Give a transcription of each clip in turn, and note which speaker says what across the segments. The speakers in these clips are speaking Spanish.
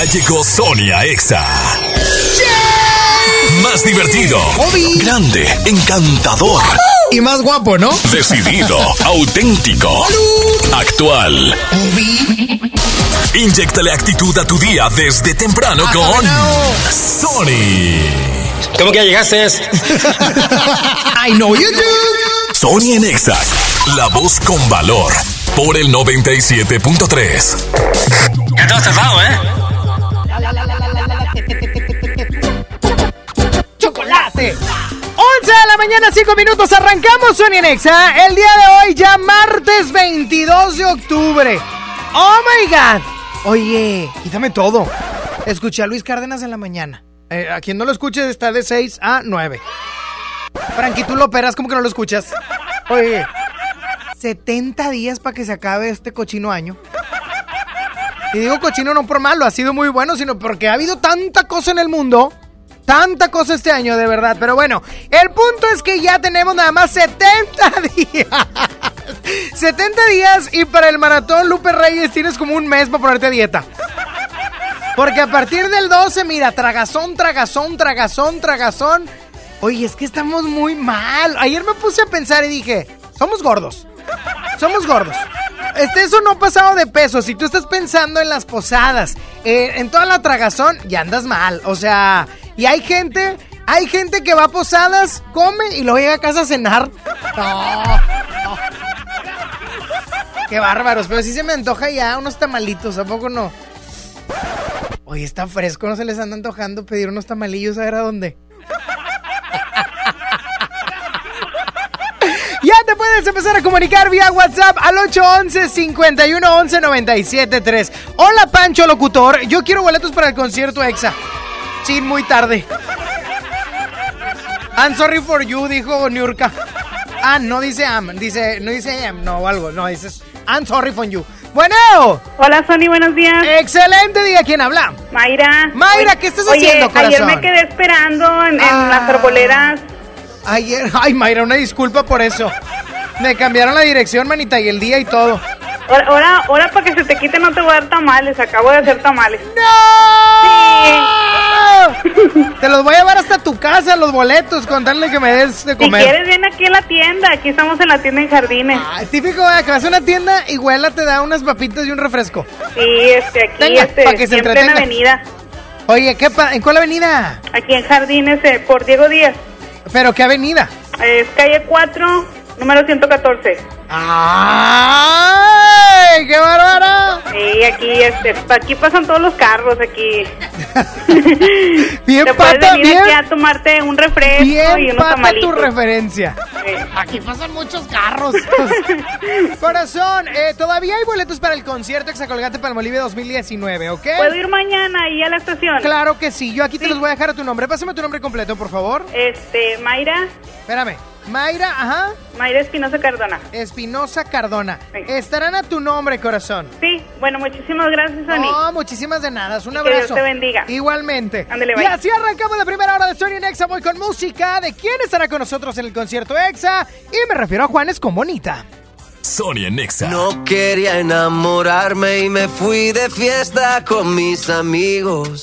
Speaker 1: Ya llegó Sonia Exa. Más divertido, grande, encantador
Speaker 2: Y más guapo, ¿no?
Speaker 1: Decidido, auténtico, actual. Inyectale actitud a tu día desde temprano con Sony.
Speaker 3: ¿Cómo que ya llegaste?
Speaker 2: I know you do.
Speaker 1: Sony en Exa, la voz con valor. Por el 97.3.
Speaker 3: Ya te has tardado, ¿eh?
Speaker 2: ¡Chocolate! 11 de la mañana, 5 minutos, arrancamos Sony en Exa. El día de hoy, ya martes 22 de octubre. ¡Oh my god! Oye, quítame todo. Escuché a Luis Cárdenas en la mañana. Eh, a quien no lo escuche está de 6 a 9. Frankie, tú lo operas, como que no lo escuchas? Oye, 70 días para que se acabe este cochino año. Y digo cochino no por malo, ha sido muy bueno, sino porque ha habido tanta cosa en el mundo. Tanta cosa este año, de verdad. Pero bueno, el punto es que ya tenemos nada más 70 días. 70 días y para el maratón Lupe Reyes tienes como un mes para ponerte a dieta. Porque a partir del 12, mira, tragazón, tragazón, tragazón, tragazón. Oye, es que estamos muy mal. Ayer me puse a pensar y dije, somos gordos. Somos gordos. Este, eso no ha pasado de peso. Si tú estás pensando en las posadas, eh, en toda la tragazón, ya andas mal. O sea, y hay gente, hay gente que va a posadas, come y luego llega a casa a cenar. No, no. Qué bárbaros, pero sí se me antoja ya unos tamalitos, ¿a poco no? Oye, está fresco, no se les anda antojando pedir unos tamalillos a ver a dónde. Ya te puedes empezar a comunicar vía WhatsApp al 811-511-973. Hola Pancho Locutor, yo quiero boletos para el concierto EXA. Sí, muy tarde. I'm sorry for you, dijo Niurka. Ah, no dice am, dice, no dice am, no, o algo, no, dices I'm sorry for you. Bueno.
Speaker 4: Hola, Sony, buenos días.
Speaker 2: Excelente día, ¿quién habla?
Speaker 4: Mayra.
Speaker 2: Mayra, ¿qué estás
Speaker 4: oye,
Speaker 2: haciendo, corazón?
Speaker 4: ayer me quedé esperando en, en
Speaker 2: Ah.
Speaker 4: las arboledas.
Speaker 2: Ayer, ay Mayra, una disculpa por eso. Me cambiaron la dirección, manita, y el día y todo.
Speaker 4: Ahora, ahora, ahora para que se te quite no te voy a dar tamales. Acabo de hacer tamales.
Speaker 2: ¡No! Te los voy a llevar hasta tu casa, los boletos, con darle que me des de
Speaker 4: Si
Speaker 2: comer.
Speaker 4: quieres, ven aquí en la tienda. Aquí estamos en la tienda en Jardines.
Speaker 2: Ah, típico, eh, que vas a una tienda y Huela te da unas papitas y un refresco.
Speaker 4: Sí, este, aquí,
Speaker 2: Venga,
Speaker 4: este,
Speaker 2: pa' que se
Speaker 4: siempre en
Speaker 2: entretenga.
Speaker 4: avenida.
Speaker 2: Oye, ¿qué pa- ¿en cuál avenida?
Speaker 4: Aquí en Jardines, eh, por Diego Díaz.
Speaker 2: ¿Pero qué avenida?
Speaker 4: Es calle 4, número 114.
Speaker 2: ¡Qué bárbara!
Speaker 4: Sí, aquí, este, aquí pasan todos los carros, aquí.
Speaker 2: Bien
Speaker 4: Te puedes
Speaker 2: pata,
Speaker 4: venir
Speaker 2: bien,
Speaker 4: aquí a tomarte un refresco y
Speaker 2: bien
Speaker 4: unos
Speaker 2: pata tu referencia.
Speaker 4: Sí.
Speaker 2: Aquí pasan muchos carros. Corazón, eh, todavía hay boletos para el concierto Exacolgate Palmolive 2019, ¿ok?
Speaker 4: ¿Puedo ir mañana ahí a la estación?
Speaker 2: Claro que sí, yo aquí te los voy a dejar a tu nombre. Pásame tu nombre completo, por favor.
Speaker 4: Este, Mayra,
Speaker 2: Espérame. Mayra, ajá.
Speaker 4: Mayra Espinosa Cardona.
Speaker 2: Espinosa Cardona.
Speaker 4: Sí.
Speaker 2: Estarán a tu nombre, corazón.
Speaker 4: Sí, bueno, muchísimas gracias, Sony.
Speaker 2: No, muchísimas de nada. Un
Speaker 4: que
Speaker 2: abrazo.
Speaker 4: Dios te bendiga.
Speaker 2: Igualmente.
Speaker 4: Ándale,
Speaker 2: y así arrancamos la primera hora de Sony en Exa. Voy con música. ¿De quién estará con nosotros en el concierto Exa? Y me refiero a Juanes con Bonita.
Speaker 1: Sony en Exa.
Speaker 5: No quería enamorarme y me fui de fiesta con mis amigos.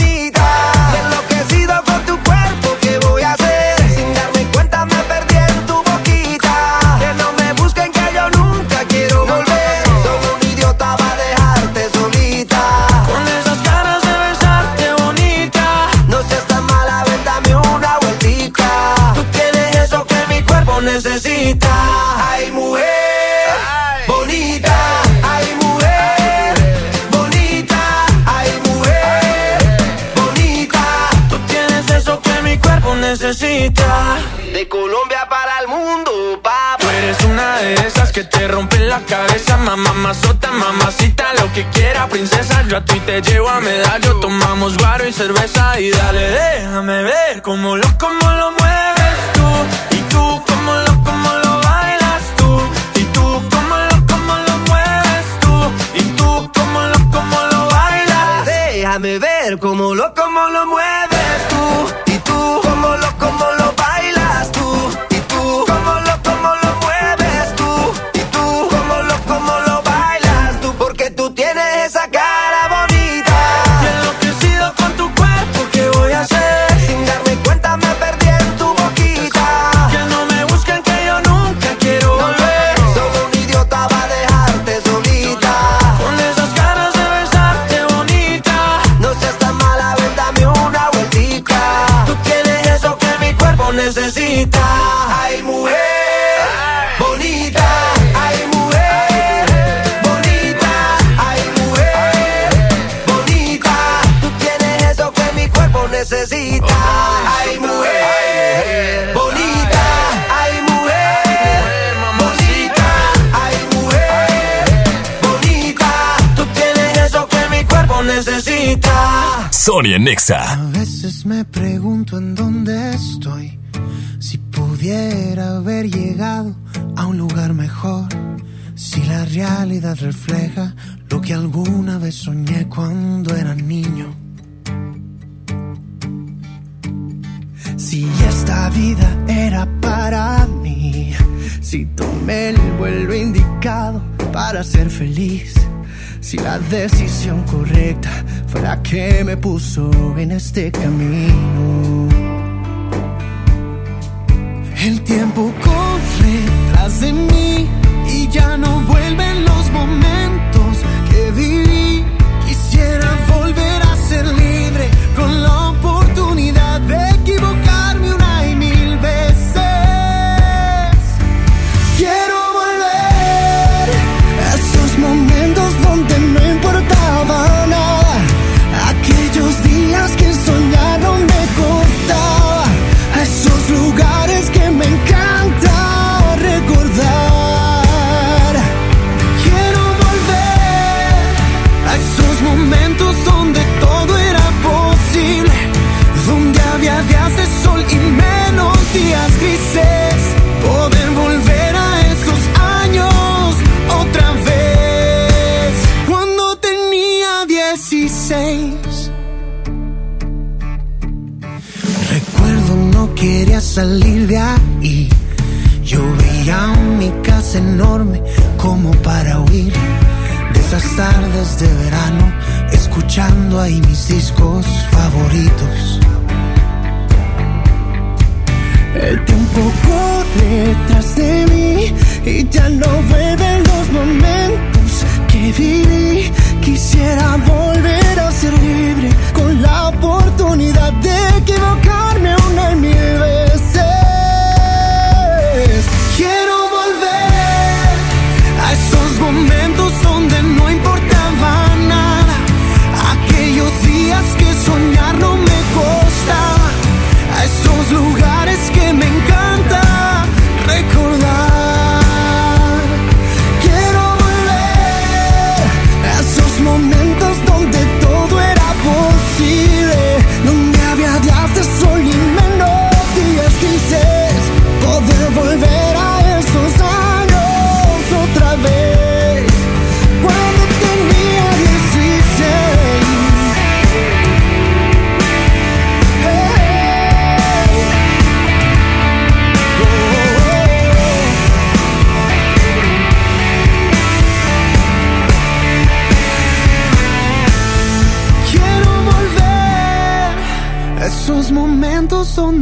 Speaker 6: rompe la cabeza, mamá, mazota, mamacita, lo que quiera, princesa. Yo a ti te llevo a medallo, tomamos guaro y cerveza. Y dale, déjame ver cómo lo, cómo lo mueves tú. Y tú, cómo lo, cómo lo bailas tú. Y tú, cómo lo, cómo lo
Speaker 1: mueves
Speaker 6: tú. Y tú, cómo lo, cómo lo
Speaker 5: bailas.
Speaker 7: Déjame
Speaker 5: ver cómo lo, cómo lo mueves tú. Y tú, cómo lo, cómo lo
Speaker 1: en Nexa.
Speaker 8: A veces me pregunto en dónde estoy. Si pudiera haber llegado a un lugar mejor. Si la realidad refleja lo que alguna vez soñé cuando era niño. Si esta vida era para mí, si tomé el vuelo indicado para ser feliz, si la decisión correcta la que me puso en este camino. De verano, escuchando ahí mis discos favoritos. El tiempo corre tras de mí y ya no vuelven los momentos que viví. Quisiera volver a ser libre con la oportunidad de equivocarme una y mil veces.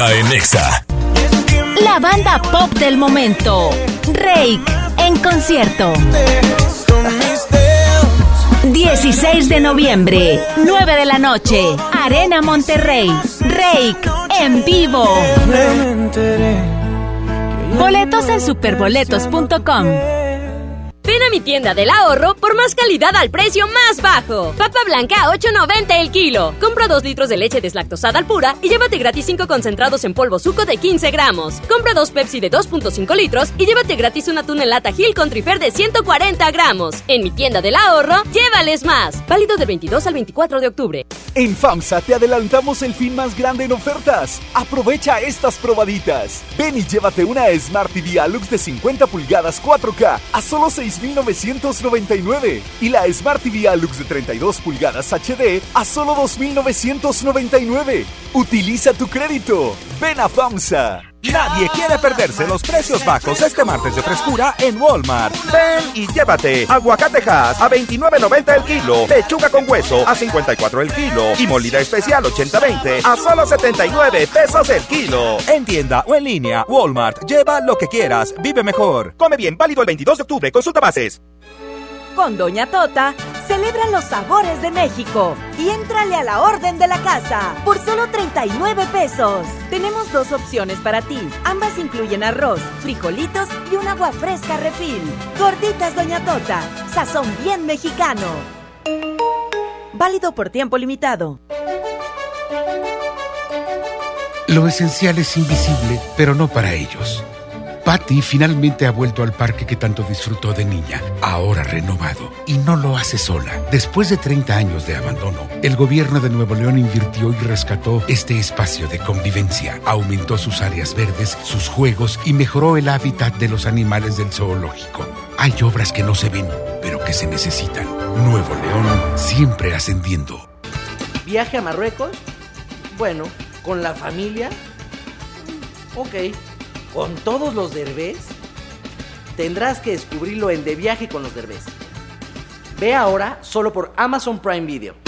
Speaker 1: En Nexa.
Speaker 9: La banda pop del momento, Rake, en concierto. 16 de noviembre, 9 de la noche, Arena Monterrey, Rake, en vivo. Boletos en superboletos.com.
Speaker 10: Tienda del ahorro por más calidad al precio más bajo. Papa blanca a 8.90 el kilo. Compra 2 litros de leche deslactosada al pura y llévate gratis 5 concentrados en polvo suco de 15 gramos. Compra 2 Pepsi de 2.5 litros y llévate gratis un atún en lata Gil con trifer de 140 gramos. En mi tienda del ahorro, llévales más. Válido del 22 al 24 de octubre.
Speaker 11: En FAMSA te adelantamos el fin más grande en ofertas. Aprovecha estas probaditas. Ven y llévate una Smart TV Alux de 50 pulgadas 4K a solo 6.999 y la Smart TV Alux de 32 pulgadas HD a solo 2.999. Utiliza tu crédito. Ven a FAMSA.
Speaker 12: Nadie quiere perderse los precios bajos este martes de frescura en Walmart. Ven y llévate aguacatejas a 29.90 el kilo, lechuga con hueso a 54 el kilo y molida especial 80-20 a solo 79 pesos el kilo. En tienda o en línea, Walmart. Lleva lo que quieras, vive mejor. Come bien, válido el 22 de octubre. Consulta bases.
Speaker 13: Con Doña Tota, celebra los sabores de México y éntrale a la orden de la casa por solo 39 pesos. Tenemos dos opciones para ti. Ambas incluyen arroz, frijolitos y un agua fresca refil. Gorditas Doña Tota, sazón bien mexicano. Válido por tiempo limitado.
Speaker 14: Lo esencial es invisible, pero no para ellos. Patty finalmente ha vuelto al parque que tanto disfrutó de niña, ahora renovado. Y no lo hace sola. Después de 30 años de abandono, el gobierno de Nuevo León invirtió y rescató este espacio de convivencia. Aumentó sus áreas verdes, sus juegos y mejoró el hábitat de los animales del zoológico. Hay obras que no se ven, pero que se necesitan. Nuevo León siempre ascendiendo.
Speaker 15: ¿Viaje a Marruecos? Bueno, ¿con la familia? Ok. ¿Con todos los derbés? Tendrás que descubrirlo en De Viaje con los derbés. Ve ahora solo por Amazon Prime Video.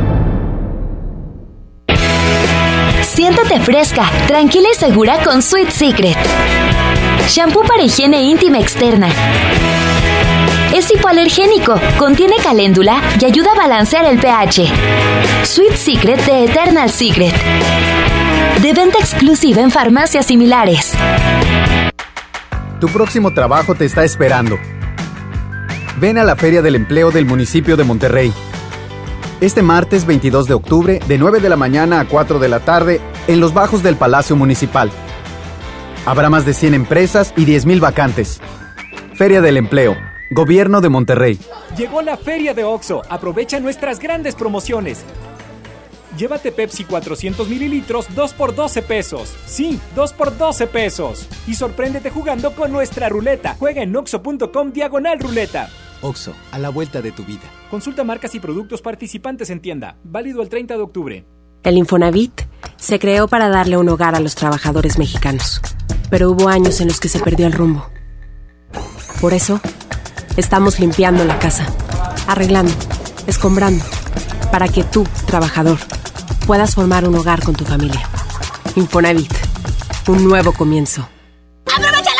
Speaker 16: Siéntate fresca, tranquila y segura con Sweet Secret. Shampoo para higiene íntima externa. Es hipoalergénico, contiene caléndula y ayuda a balancear el pH. Sweet Secret de Eternal Secret. De venta exclusiva en farmacias similares.
Speaker 17: Tu próximo trabajo te está esperando. Ven a la Feria del Empleo del municipio de Monterrey. Este martes 22 de octubre, de 9 de la mañana a 4 de la tarde, en los bajos del Palacio Municipal. Habrá más de 100 empresas y 10.000 vacantes. Feria del Empleo. Gobierno de Monterrey.
Speaker 18: Llegó la Feria de OXO. Aprovecha nuestras grandes promociones. Llévate Pepsi 400 mililitros 2 por 12 pesos. Sí, 2 por 12 pesos. Y sorpréndete jugando con nuestra ruleta. Juega en oxo.com diagonal ruleta.
Speaker 19: OXO, a la vuelta de tu vida.
Speaker 18: Consulta marcas y productos participantes en tienda. Válido el 30 de octubre.
Speaker 20: El Infonavit se creó para darle un hogar a los trabajadores mexicanos. Pero hubo años en los que se perdió el rumbo. Por eso, estamos limpiando la casa, arreglando, escombrando, para que tú, trabajador, puedas formar un hogar con tu familia. Infonavit, un nuevo comienzo.
Speaker 21: ¡Aprovecha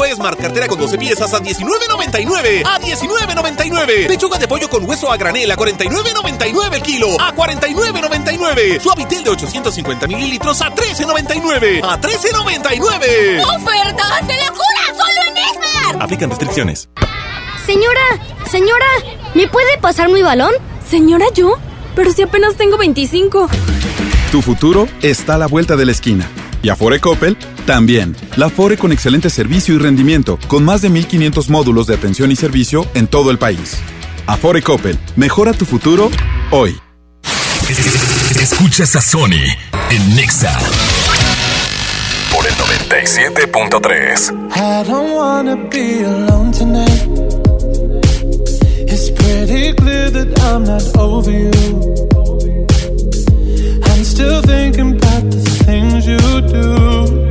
Speaker 22: blanco Esmart, cartera con 12 piezas a 19.99. A 19.99. Pechuga de pollo con hueso a granel a 49.99 el kilo. A 49.99. Suavitel de 850 mililitros a 13.99. A 13.99.
Speaker 21: ¡Ofertas de locura! ¡Solo en Esmart!
Speaker 22: Aplican restricciones.
Speaker 23: Señora, señora, ¿me puede pasar mi balón?
Speaker 20: Señora, ¿yo? Pero si apenas tengo 25.
Speaker 24: Tu futuro está a la vuelta de la esquina. Y Afore Coppel también. La Afore con excelente servicio y rendimiento, con más de 1500 módulos de atención y servicio en todo el país. Afore Coppel, mejora tu futuro hoy.
Speaker 1: Escuchas a Sony en Nexa por el 97.3.
Speaker 25: I don't wanna be alone tonight. It's pretty clear that I'm not over you. I'm still thinking about the things you do.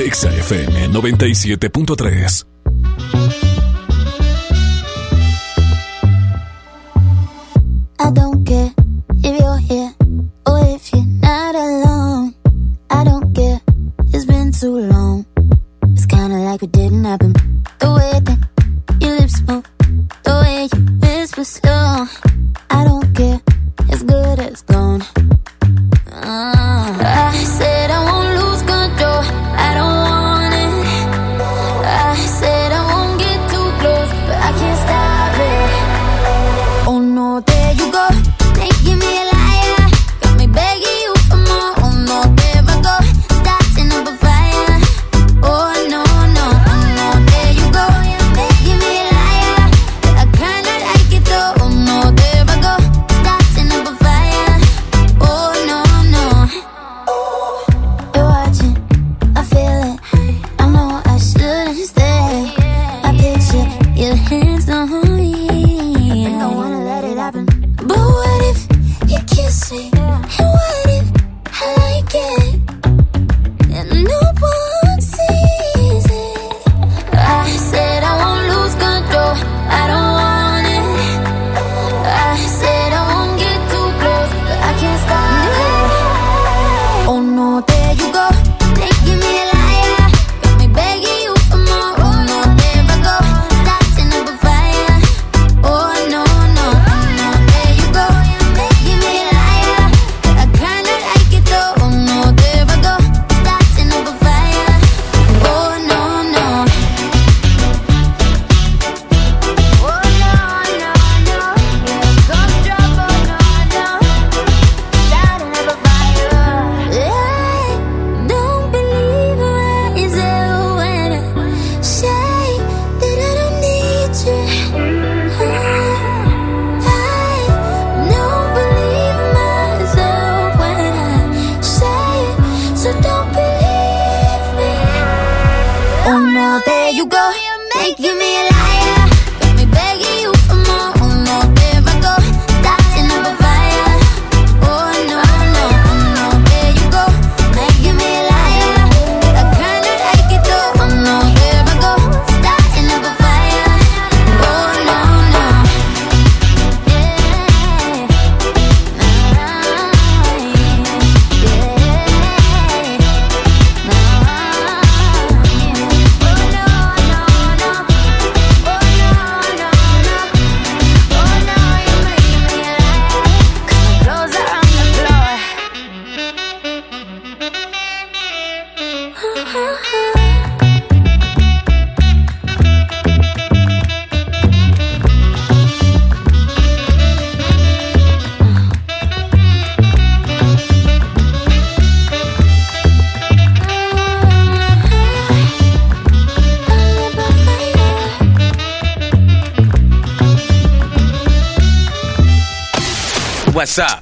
Speaker 21: Exa FM 97.3.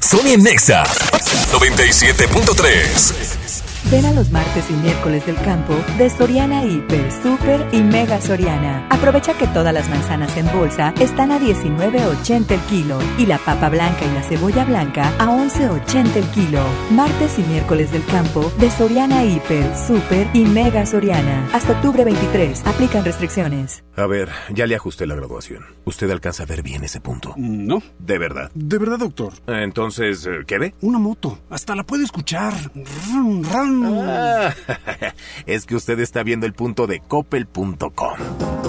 Speaker 21: Sony en Nexa 97.3.
Speaker 26: Ven a los martes y miércoles del campo de Soriana Hiper, Super y Soriana. Aprovecha que todas las manzanas en bolsa están a 19.80 el kilo y la papa blanca y la cebolla blanca a 11.80 el kilo. Martes y miércoles del campo de Soriana Hiper, Super y Mega Soriana. Hasta octubre 23. Aplican restricciones.
Speaker 27: A ver, ya le ajusté la graduación. ¿Usted alcanza a ver bien ese punto?
Speaker 25: Mm, no.
Speaker 27: ¿De verdad?
Speaker 25: De verdad, doctor.
Speaker 27: Ah, entonces, eh, ¿qué ve?
Speaker 25: Una moto. Hasta la puede escuchar.
Speaker 27: Ah, es que usted está viendo el punto de coppel.com.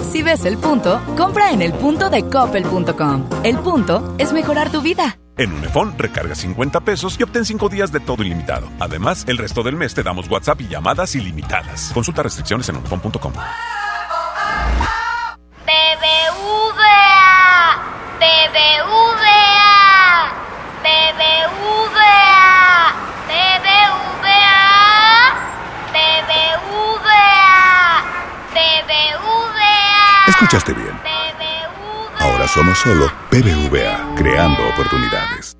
Speaker 23: Si ves el punto, compra en el punto de coppel.com. El punto es mejorar tu vida.
Speaker 28: En Unifón recarga 50 pesos y obtén 5 días de todo ilimitado. Además, el resto del mes te damos WhatsApp y llamadas ilimitadas. Consulta restricciones en unifón.com.
Speaker 14: Escuchaste bien. Ahora somos solo BBVA, creando oportunidades.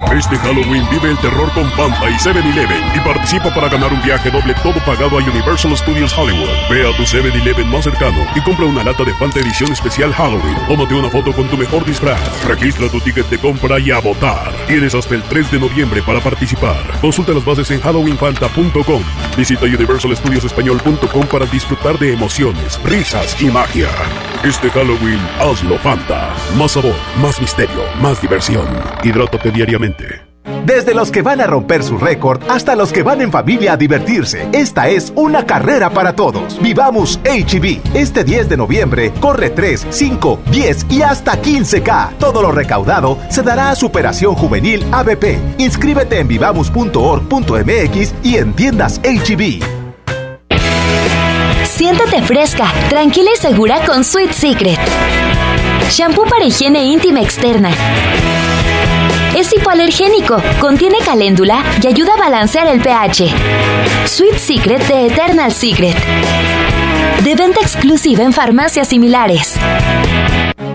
Speaker 29: Este Halloween vive el terror con Fanta y 7-Eleven y participa para ganar un viaje doble todo pagado a Universal Studios Hollywood. Ve a tu 7-Eleven más cercano y compra una lata de Fanta edición especial Halloween. Tómate una foto con tu mejor disfraz. Registra tu ticket de compra y a votar. Tienes hasta el 3 de noviembre para participar. Consulta las bases en halloweenfanta.com. Visita universalstudiosespañol.com para disfrutar de emociones, risas y magia. Este Halloween hazlo Fanta. Más sabor, más misterio, más diversión. Hidrátate diariamente.
Speaker 30: Desde los que van a romper su récord hasta los que van en familia a divertirse, esta es una carrera para todos. Vivamos HB. Este 10 de noviembre corre 3, 5, 10 y hasta 15K. Todo lo recaudado se dará a Superación Juvenil ABP. Inscríbete en vivamos.org.mx y en tiendas HB.
Speaker 16: Siéntete fresca, tranquila y segura con Sweet Secret. Shampoo para higiene íntima externa. Es hipoalergénico, contiene caléndula y ayuda a balancear el pH. Sweet Secret de Eternal Secret. De venta exclusiva en farmacias similares.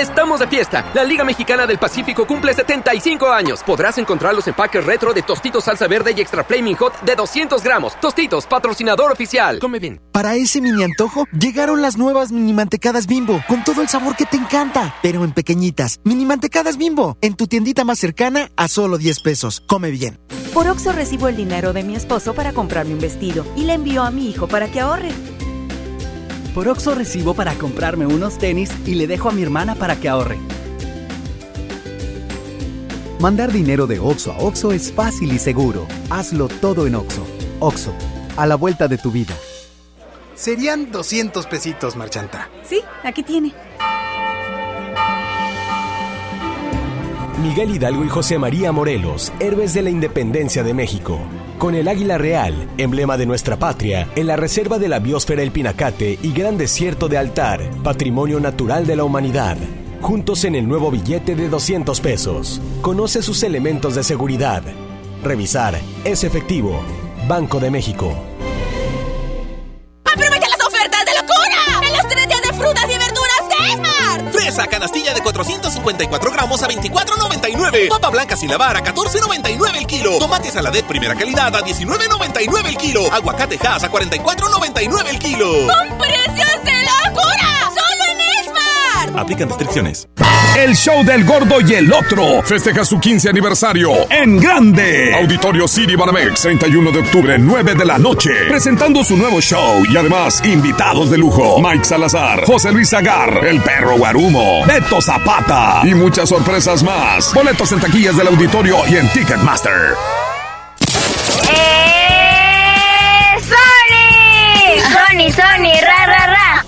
Speaker 31: Estamos de fiesta. La Liga Mexicana del Pacífico cumple 75 años. Podrás encontrar los empaques retro de Tostitos Salsa Verde y Extra Flaming Hot de 200 gramos. Tostitos, patrocinador oficial. Come bien.
Speaker 32: Para ese mini antojo, llegaron las nuevas mini mantecadas bimbo, con todo el sabor que te encanta, pero en pequeñitas. Mini mantecadas bimbo, en tu tiendita más cercana a solo 10 pesos. Come bien.
Speaker 13: Por Oxo recibo el dinero de mi esposo para comprarme un vestido y le envío a mi hijo para que ahorre.
Speaker 33: Por Oxo recibo para comprarme unos tenis y le dejo a mi hermana para que ahorre.
Speaker 34: Mandar dinero de Oxo a Oxo es fácil y seguro. Hazlo todo en Oxo. Oxo, a la vuelta de tu vida.
Speaker 35: Serían 200 pesitos, Marchanta.
Speaker 13: Sí, aquí tiene.
Speaker 36: Miguel Hidalgo y José María Morelos, héroes de la independencia de México. Con el águila real, emblema de nuestra patria, en la reserva de la biosfera El Pinacate y Gran Desierto de Altar, patrimonio natural de la humanidad. Juntos en el nuevo billete de 200 pesos. Conoce sus elementos de seguridad. Revisar es efectivo. Banco de México.
Speaker 21: ¡Aprovecha las
Speaker 12: Fresa canastilla de 454 gramos a 24.99. Papa blanca sin lavar a 14.99 el kilo. Tomate saladet primera calidad a 19.99 el kilo. Aguacate Hass a 44.99 el kilo.
Speaker 21: ¡Con precios de locura! ¡Solo en Esmar!
Speaker 12: Aplican restricciones.
Speaker 37: El show del gordo y el otro festeja su 15 aniversario en grande. Auditorio City Banamex, 31 de octubre, 9 de la noche. Presentando su nuevo show y además invitados de lujo: Mike Salazar, José Luis Agar, El Perro Guarumo, Beto Zapata y muchas sorpresas más. Boletos en taquillas del auditorio y en Ticketmaster.
Speaker 38: ¡Sony! Sony, Sony, ra.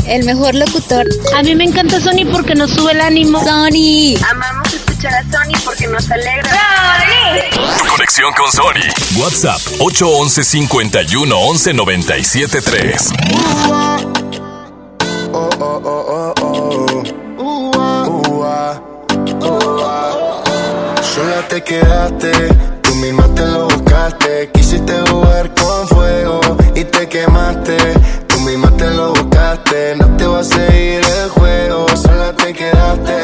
Speaker 38: El mejor locutor. A mí me encanta Sony porque nos sube el ánimo. Sony. Amamos escuchar a Sony porque nos alegra. ¡Sony!
Speaker 1: Conexión con Sony. WhatsApp 811 51 11 97 3.
Speaker 39: Sola te quedaste, tú misma te lo buscaste. Quisiste jugar con fuego y te quemaste no te va a seguir el juego, sola te quedaste.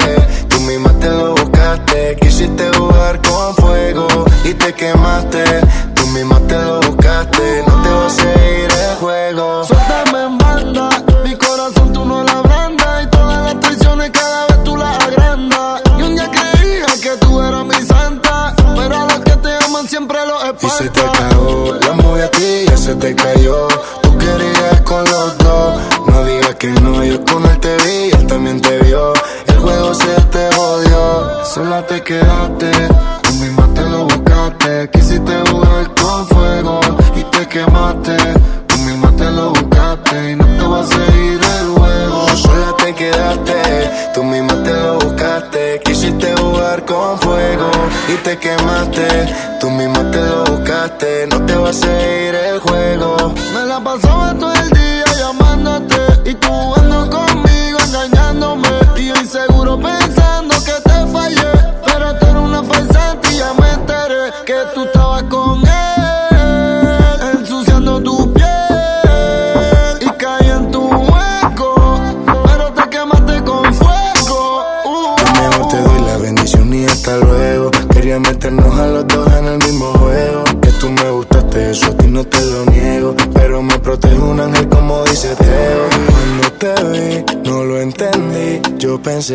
Speaker 39: Tú misma te lo buscaste, quisiste
Speaker 37: jugar con fuego y te quemaste. Tú misma te lo buscaste, no te va a seguir el juego.
Speaker 40: Suéltame en banda, mi corazón tú no la brandas y todas las traiciones cada vez tú las agrandas. Y un día creía que tú eras mi santa, pero a los que te aman siempre los espantas.
Speaker 37: Y se te acabó la movie a ti, ya se te cayó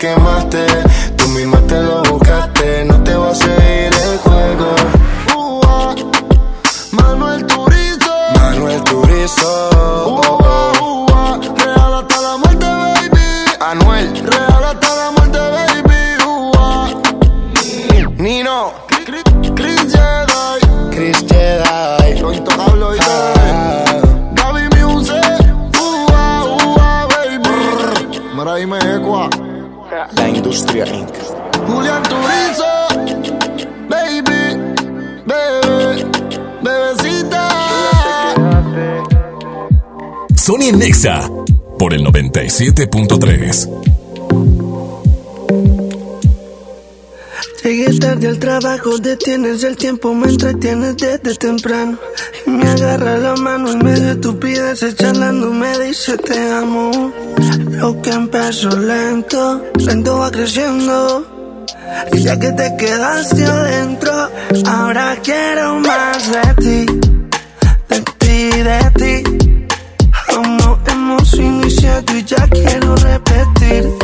Speaker 37: quemaste.
Speaker 1: Por el 97.3.
Speaker 8: Llegué tarde al trabajo, detienes el tiempo, me entretienes desde temprano. Y me agarra la mano en medio de estupideces, charlando me dice te amo. Lo que empezó lento, lento va creciendo. Y ya que te quedaste adentro, ahora quiero más de ti, de ti, de ti swing y tú y ya quiero repetir.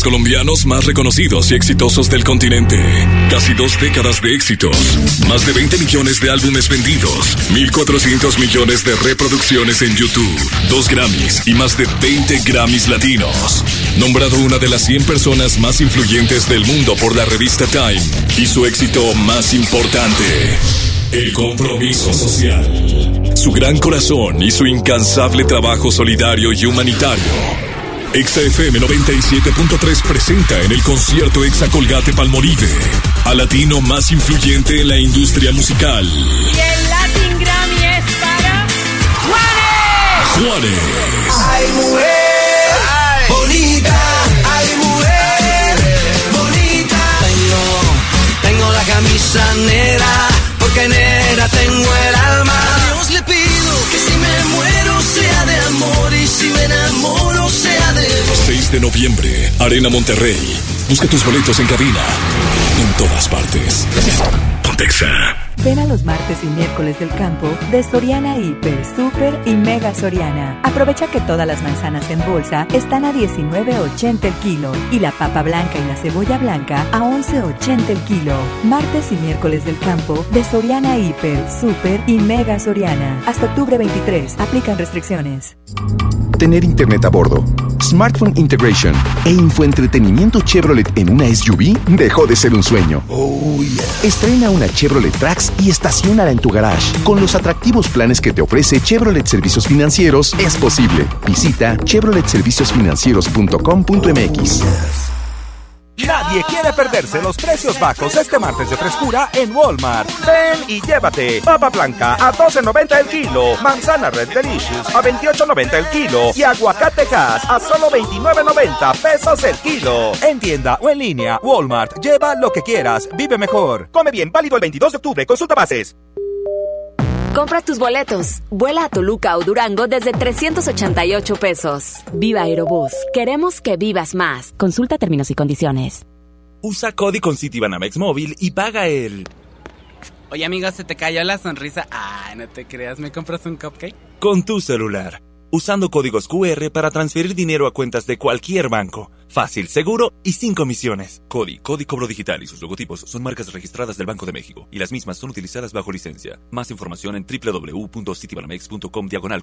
Speaker 1: Colombianos más reconocidos y exitosos del continente. Casi dos décadas de éxitos. Más de 20 millones de álbumes vendidos. 1.400 millones de reproducciones en YouTube. Dos Grammys y más de 20 Grammys latinos. Nombrado una de las 100 personas más influyentes del mundo por la revista Time. Y su éxito más importante. El compromiso social. Su gran corazón y su incansable trabajo solidario y humanitario. Exa FM 97.3 presenta en el concierto Exa Colgate Palmolive al latino más influyente en la industria musical,
Speaker 41: Y el Latin Grammy es para Juanes.
Speaker 1: Juanes.
Speaker 5: Ay, mujer bonita, ay, mujer bonita. Tengo, tengo la camisa negra, porque negra tengo el alma. A Dios le pido que si me muero sea de amor y si me enamoro
Speaker 1: 6 de noviembre, Arena Monterrey. Busca tus boletos en cabina. En todas partes. Pontexa.
Speaker 26: Ven a los martes y miércoles del campo de Soriana Hiper, Super y Mega Soriana. Aprovecha que todas las manzanas en bolsa están a 19.80 el kilo y la papa blanca y la cebolla blanca a 11.80 el kilo. Martes y miércoles del campo de Soriana Hiper, Super y Mega Soriana. Hasta octubre 23. Aplican restricciones.
Speaker 42: Tener internet a bordo, smartphone integration e infoentretenimiento Chevrolet en una SUV dejó de ser un sueño. Estrena una Chevrolet Trax y estaciónala en tu garage. Con los atractivos planes que te ofrece Chevrolet Servicios Financieros, es posible. Visita chevroletserviciosfinancieros.com.mx.
Speaker 12: Nadie quiere perderse los precios bajos este martes de frescura en Walmart. Ven y llévate papa blanca a 12.90 el kilo, manzana Red Delicious a 28.90 el kilo y aguacate Hass a solo 29.90 pesos el kilo. En tienda o en línea, Walmart. Lleva lo que quieras, vive mejor. Come bien, válido el 22 de octubre. Consulta bases.
Speaker 43: Compra tus boletos. Vuela a Toluca o Durango desde 388 pesos. Viva Aerobús. Queremos que vivas más. Consulta términos y condiciones.
Speaker 44: Usa Cody con Citibanamex Móvil y paga el...
Speaker 45: Oye, amigo, se te cayó la sonrisa. Ay, no te creas, ¿me compras un cupcake?
Speaker 44: con tu celular. Usando códigos QR para transferir dinero a cuentas de cualquier banco. Fácil, seguro y sin comisiones. Cody, Cody Cobro Digital y sus logotipos son marcas registradas del Banco de México y las mismas son utilizadas bajo licencia. Más información en www.citibanamex.com diagonal.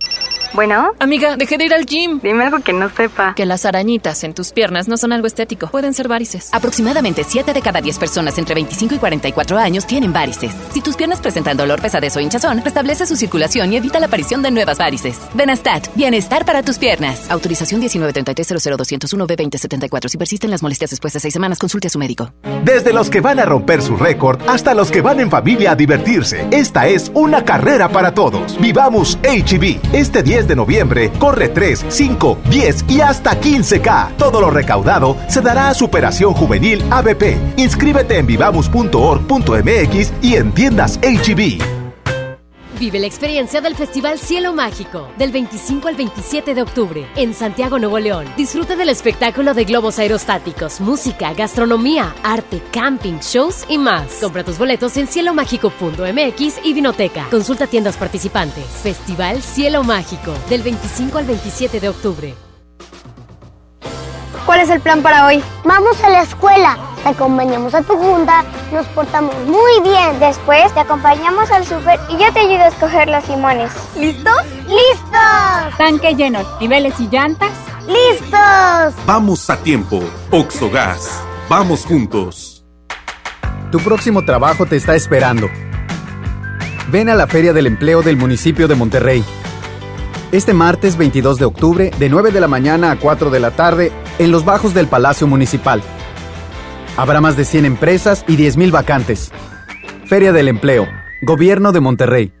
Speaker 46: Bueno.
Speaker 47: Amiga, dejé de ir al gym.
Speaker 46: Dime algo que no sepa.
Speaker 47: Que las arañitas en tus piernas no son algo estético. Pueden ser varices.
Speaker 43: Aproximadamente 7 de cada 10 personas entre 25 y 44 años tienen varices. Si tus piernas presentan dolor, pesadez o hinchazón, restablece su circulación y evita la aparición de nuevas varices. Benastat, bienestar para tus piernas. Autorización 1933 b 2074 Si persisten las molestias después de 6 semanas, consulte a su médico.
Speaker 12: Desde los que van a romper su récord hasta los que van en familia a divertirse. Esta es una carrera para todos. Vivamos HB. Este 10 de noviembre corre 3, 5, 10 y hasta 15K. Todo lo recaudado se dará a Superación Juvenil ABP. Inscríbete en vivamos.org.mx y en tiendas HB.
Speaker 48: Vive la experiencia del Festival Cielo Mágico del 25 al 27 de octubre en Santiago, Nuevo León. Disfruta del espectáculo de globos aerostáticos, música, gastronomía, arte, camping, shows y más. Compra tus boletos en cielomágico.mx y Vinoteca. Consulta tiendas participantes. Festival Cielo Mágico del 25 al 27 de octubre.
Speaker 49: ¿Cuál es el plan para hoy? Vamos a la escuela, te acompañamos a tu junta, nos portamos muy bien. Después te acompañamos al súper y yo te ayudo a escoger los limones. ¿Listos? ¡Listos!
Speaker 50: Tanque lleno, niveles y llantas.
Speaker 49: ¡Listos!
Speaker 51: Vamos a tiempo. Oxogas. Vamos juntos.
Speaker 17: Tu próximo trabajo te está esperando. Ven a la Feria del Empleo del municipio de Monterrey. Este martes 22 de octubre, de 9 de la mañana a 4 de la tarde, en los bajos del Palacio Municipal. Habrá más de 100 empresas y 10.000 vacantes. Feria del Empleo. Gobierno de Monterrey.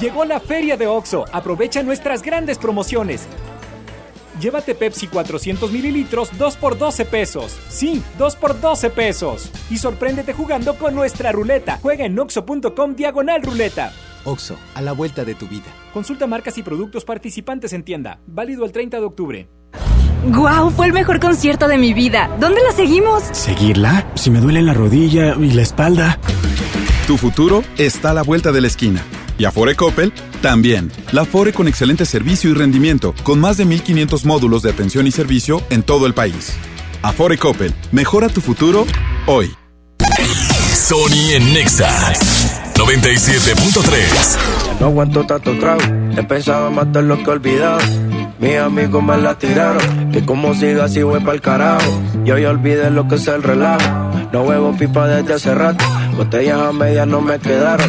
Speaker 18: Llegó la feria de OXO. Aprovecha nuestras grandes promociones. Llévate Pepsi 400 mililitros 2 por 12 pesos. Sí, 2 por 12 pesos. Y sorpréndete jugando con nuestra ruleta. Juega en oxo.com diagonal ruleta.
Speaker 52: OXO, a la vuelta de tu vida.
Speaker 18: Consulta marcas y productos participantes en tienda. Válido el 30 de octubre.
Speaker 23: ¡Guau! Fue el mejor concierto de mi vida. ¿Dónde la seguimos?
Speaker 53: ¿Seguirla? Si me duele la rodilla y la espalda.
Speaker 54: Tu futuro está a la vuelta de la esquina. Y Afore Coppel también. La Afore con excelente servicio y rendimiento, con más de 1500 módulos de atención y servicio en todo el país. Afore Coppel, mejora tu futuro hoy.
Speaker 1: Sony en Nexa 97.3.
Speaker 8: No aguanto tanto trago, he pensado en matar lo que he olvidado. Mis amigos me la tiraron, que como siga así voy pa'l carajo. Yo ya olvidé lo que es el relajo, no huevo pipa desde hace rato. Botellas a medias no me quedaron,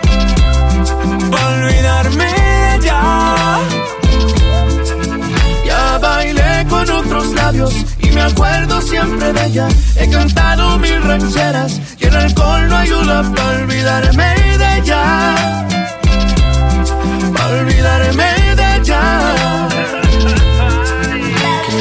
Speaker 25: Olvidarme de ya.
Speaker 8: Ya bailé con otros labios y me acuerdo siempre de ella. He cantado mil rancheras y el alcohol no ayuda para olvidarme de ella. Olvidarme de ella.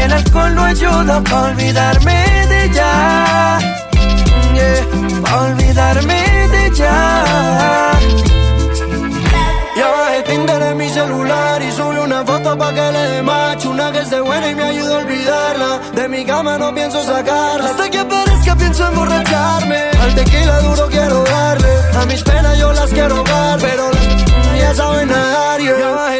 Speaker 25: el alcohol no ayuda para olvidarme de ella. Yeah, para olvidarme de ella.
Speaker 8: Ya bajé Tinder en mi celular y subí una foto pa' que le dé macho Una que esté buena y me ayuda a olvidarla De mi cama no pienso sacarla Hasta que aparezca pienso emborracharme Al tequila duro quiero darle A mis penas yo las quiero dar Pero ya saben nadar yeah.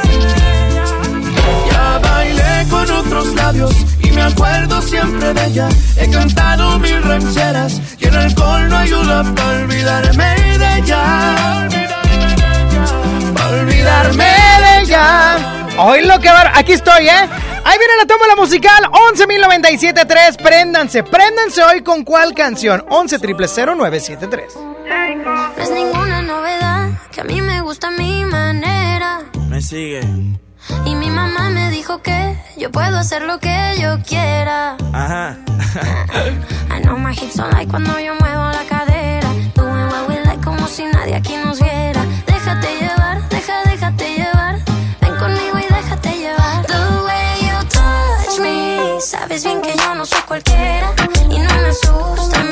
Speaker 8: Con otros labios y me acuerdo siempre de ella. He cantado mil rancheras y el alcohol no ayuda para olvidarme de ella. Para olvidarme de ella.
Speaker 2: Hoy lo que va. Aquí estoy, ¿eh? Ahí viene la toma la musical 11.097.3. Préndanse, préndanse hoy con cuál canción. 11 973.
Speaker 21: no es ninguna novedad, que a mí me gusta mi manera.
Speaker 6: Me sigue.
Speaker 21: Y mi mamá me dijo que yo puedo hacer lo que yo quiera.
Speaker 6: Ajá.
Speaker 21: I know my hips don't like cuando yo muevo la cadera. Doing what we like como si nadie aquí nos viera. Déjate llevar, deja, déjate llevar. Ven conmigo y déjate llevar. The way you touch me. Sabes bien que yo no soy cualquiera. Y no me asusta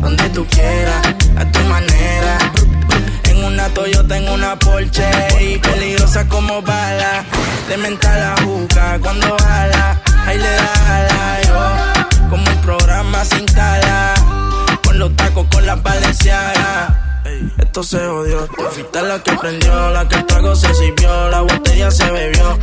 Speaker 6: Donde tú quieras, a tu manera. En una Toyota, en una Porsche. Y peligrosa como bala. De mental la juca cuando jala. Ahí le da jala, yo. Como un programa sin tala. Con los tacos, con las valencianas. Esto se odió. Tú fuiste la que prendió, la que el trago se sirvió, la botella se bebió.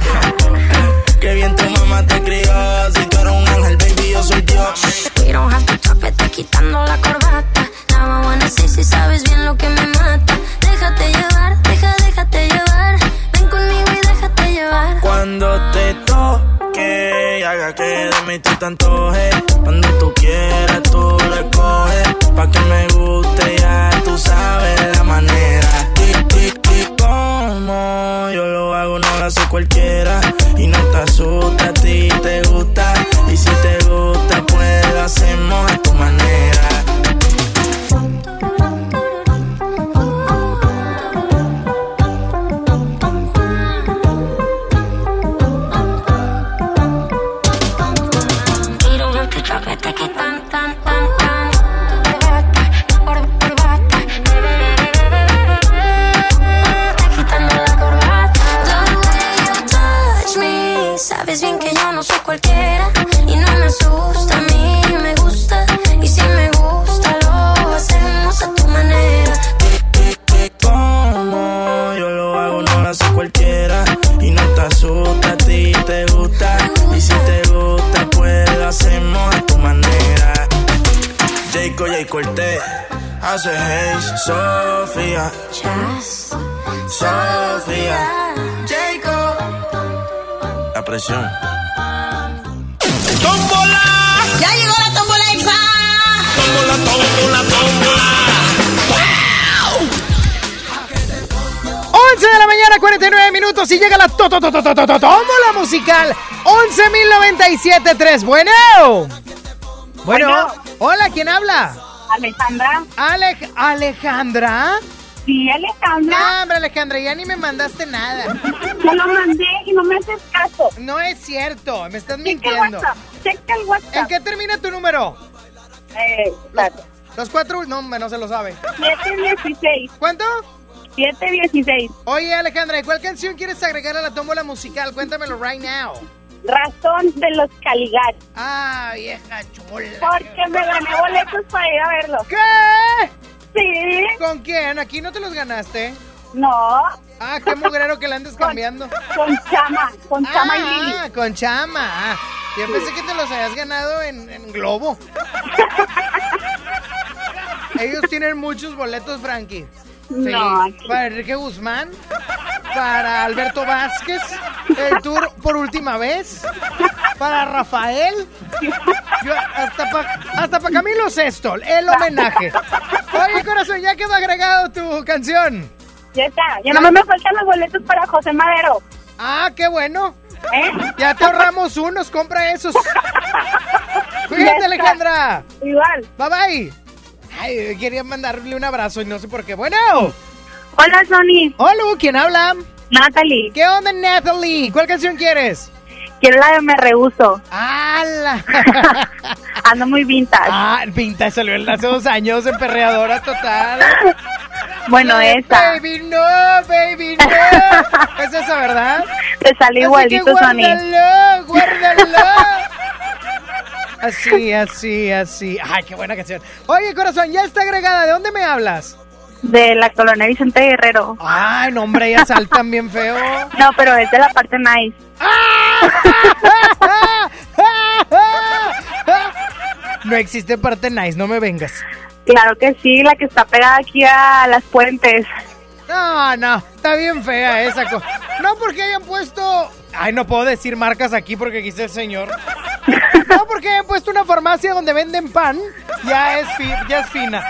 Speaker 6: Qué bien tu mamá te crió. Si tú eres un ángel, baby, yo soy Dios.
Speaker 21: We don't have to talk, vete quitando la corbata. Now I wanna see si sabes bien lo que me mata. Déjate llevar, deja, déjate llevar. Ven conmigo y déjate llevar.
Speaker 6: Cuando te toque y haga que de mí tú te antojes. Cuando tú quieras, tú lo escoges. Pa' que me guste, ya tú sabes la manera. Como yo lo hago, no lo hace cualquiera. Y no te asusta, a ti te gusta. Y si te gusta, pues lo hacemos a tu manera. Jayco, Jay Cortés, hace Haze, Sofía. Sofía. Jayco. La presión.
Speaker 55: ¡Tómbola!
Speaker 56: ¡Ya llegó la tómbola exa!
Speaker 55: ¡Tómbola, tómbola, tómbola!
Speaker 2: 11 de la mañana, 49 minutos y llega la to to to to to to to tómbola musical 11.097.3. Bueno. Bueno.
Speaker 57: Bueno.
Speaker 2: Hola, ¿quién habla?
Speaker 57: Alejandra.
Speaker 2: Alej ¿Alejandra?
Speaker 57: Sí, Alejandra.
Speaker 2: No, hombre, Alejandra, ya ni me mandaste nada.
Speaker 57: Te lo mandé y no me haces caso.
Speaker 2: No es cierto, me estás
Speaker 57: Checa el
Speaker 2: mintiendo.
Speaker 57: WhatsApp. Checa el WhatsApp.
Speaker 2: ¿En qué termina tu número?
Speaker 57: Eh,
Speaker 2: Los, los cuatro, no, no se lo sabe.
Speaker 57: 716.
Speaker 2: ¿Cuánto?
Speaker 57: 716.
Speaker 2: Oye, Alejandra, ¿y cuál canción quieres agregar a la tómbola musical? Cuéntamelo right now.
Speaker 57: Razón de los Caligaris.
Speaker 2: Ah, vieja chula.
Speaker 57: Porque me gané boletos para ir a verlo.
Speaker 2: ¿Qué?
Speaker 57: Sí.
Speaker 2: ¿Con quién? ¿Aquí no te los ganaste?
Speaker 57: No.
Speaker 2: Ah, qué mugrero que le andes cambiando.
Speaker 57: Con Chama, con Chama y Lili.
Speaker 2: Ah, con Chama. Yo pensé que te los habías ganado en, en Globo. Ellos tienen muchos boletos, Frankie.
Speaker 57: No, aquí-
Speaker 2: Para Enrique Guzmán, para Alberto Vázquez, el tour por última vez, para Rafael, yo- hasta para hasta pa Camilo Sesto, el homenaje. Oye, corazón, ya quedó agregado tu canción.
Speaker 57: Ya está. Ya nomás me faltan los boletos para José Madero.
Speaker 2: Ah, qué bueno.
Speaker 57: ¿Eh?
Speaker 2: Ya te ahorramos unos, compra esos. Cuídate. Alejandra.
Speaker 57: Igual.
Speaker 2: Bye bye. Ay, quería mandarle un abrazo y no sé por qué. Bueno.
Speaker 57: Hola, Sony.
Speaker 2: Hola, ¿quién habla?
Speaker 57: Natalie.
Speaker 2: ¿Qué onda, Natalie? ¿Cuál canción quieres?
Speaker 57: Quiero la de Me Rehuso.
Speaker 2: ¡Hala!
Speaker 57: Ando muy vintage.
Speaker 2: Ah, pinta salió hace dos años en perreadora total.
Speaker 57: Bueno, esa.
Speaker 2: Baby, no, baby, no. Es esa, ¿verdad?
Speaker 57: Te
Speaker 2: que
Speaker 57: igualito, Sony.
Speaker 2: guárdalo, guárdalo. Así, así, así. Ay, qué buena canción. Oye, corazón, ya está agregada. ¿De dónde me hablas?
Speaker 57: De la colonia Vicente Guerrero.
Speaker 2: Ay, no, hombre, ya saltan bien feo.
Speaker 57: No, pero es de la parte nice.
Speaker 2: No existe parte nice, no me vengas.
Speaker 57: Claro que sí, la que está pegada aquí a las puentes.
Speaker 2: No, no, está bien fea esa cosa. No porque hayan puesto... Ay, no puedo decir marcas aquí porque está el señor. No porque hayan puesto una farmacia donde venden pan, ya es, fi- ya es fina.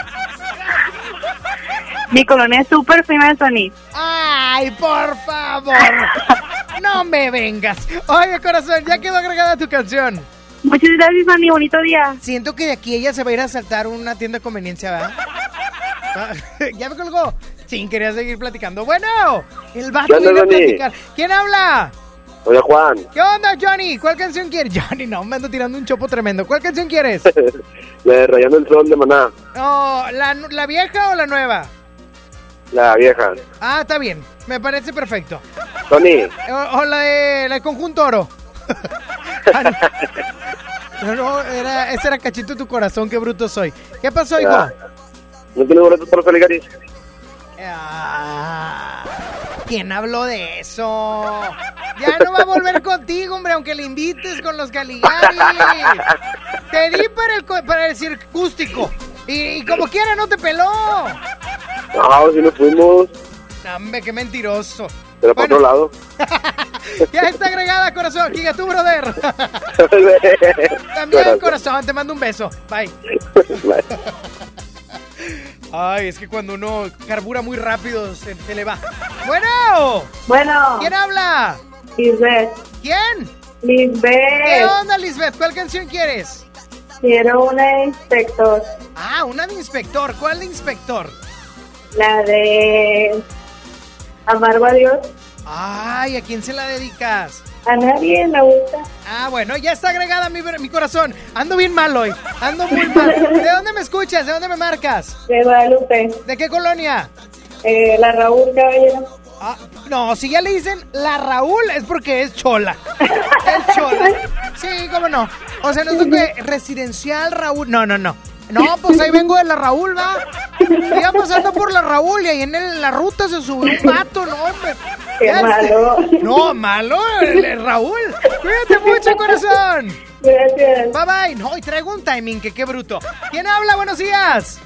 Speaker 57: Mi colonia es súper fina Sony.
Speaker 2: Ay, por favor. No me vengas. Oye, corazón, ya quedó agregada tu canción.
Speaker 57: Muchas gracias, Sony. Bonito día.
Speaker 2: Siento que de aquí ella se va a ir a saltar una tienda de conveniencia, ¿verdad? Ya me colgó. Sin querer seguir platicando. Bueno, el vato
Speaker 58: ¿Qué onda,
Speaker 2: viene a platicar. ¿Quién habla?
Speaker 58: Hola Juan,
Speaker 2: ¿Qué onda, Johnny? ¿Cuál canción quieres? Johnny, no, me ando tirando un chopo tremendo. ¿Cuál canción quieres?
Speaker 58: la de Rayando el Sol de Maná,
Speaker 2: Oh, ¿la, ¿La vieja o la nueva?
Speaker 58: la vieja.
Speaker 2: Ah, está bien. Me parece perfecto.
Speaker 58: Tony,
Speaker 2: O, o la de la de Conjunto Oro. Ah, no. No, era, ese era cachito de tu corazón, qué bruto soy. ¿Qué pasó, hijo?
Speaker 58: ¿no tienes boletos para los Caligaris?
Speaker 2: Ah, ¿Quién habló de eso? Ya no va a volver contigo, hombre, aunque le invites con los Caligari. Te di para el, para el circústico. Y, y como quiera, no te peló.
Speaker 58: No, si nos fuimos,
Speaker 2: Hombre, qué mentiroso.
Speaker 58: pero para otro lado.
Speaker 2: Ya está agregada, corazón. Giga tu brother. También, corazón, te mando un beso. Bye. Ay, es que cuando uno carbura muy rápido se, se le va. Bueno.
Speaker 57: Bueno.
Speaker 2: ¿Quién habla?
Speaker 57: Lisbeth.
Speaker 2: ¿Quién?
Speaker 57: Lisbeth.
Speaker 2: ¿Qué onda, Lisbeth? ¿Cuál canción quieres?
Speaker 57: Quiero una inspector.
Speaker 2: Ah, una de inspector. ¿Cuál de inspector?
Speaker 57: La de Amargo a Dios.
Speaker 2: Ay, ¿a quién se la dedicas?
Speaker 57: A nadie me gusta.
Speaker 2: Ah, bueno, ya está agregada mi, mi corazón. Ando bien mal hoy. Ando muy mal. ¿De dónde me escuchas? ¿De dónde me marcas?
Speaker 57: De Guadalupe.
Speaker 2: ¿De qué colonia?
Speaker 57: Eh, la Raúl Caballero.
Speaker 2: Ah, no, si ya le dicen la Raúl es porque es chola. Es chola. Sí, cómo no. O sea, no es que residencial Raúl. No, no, no. No, pues ahí vengo de la Raúl, va. Iba pasando por la Raúl y ahí en el- la ruta se subió un vato, no, hombre.
Speaker 57: Qué malo.
Speaker 2: No, malo, el- el Raúl. Cuídate mucho, corazón.
Speaker 57: Gracias.
Speaker 2: Bye bye. No, y traigo un timing, que qué bruto. ¿Quién habla? Buenos días.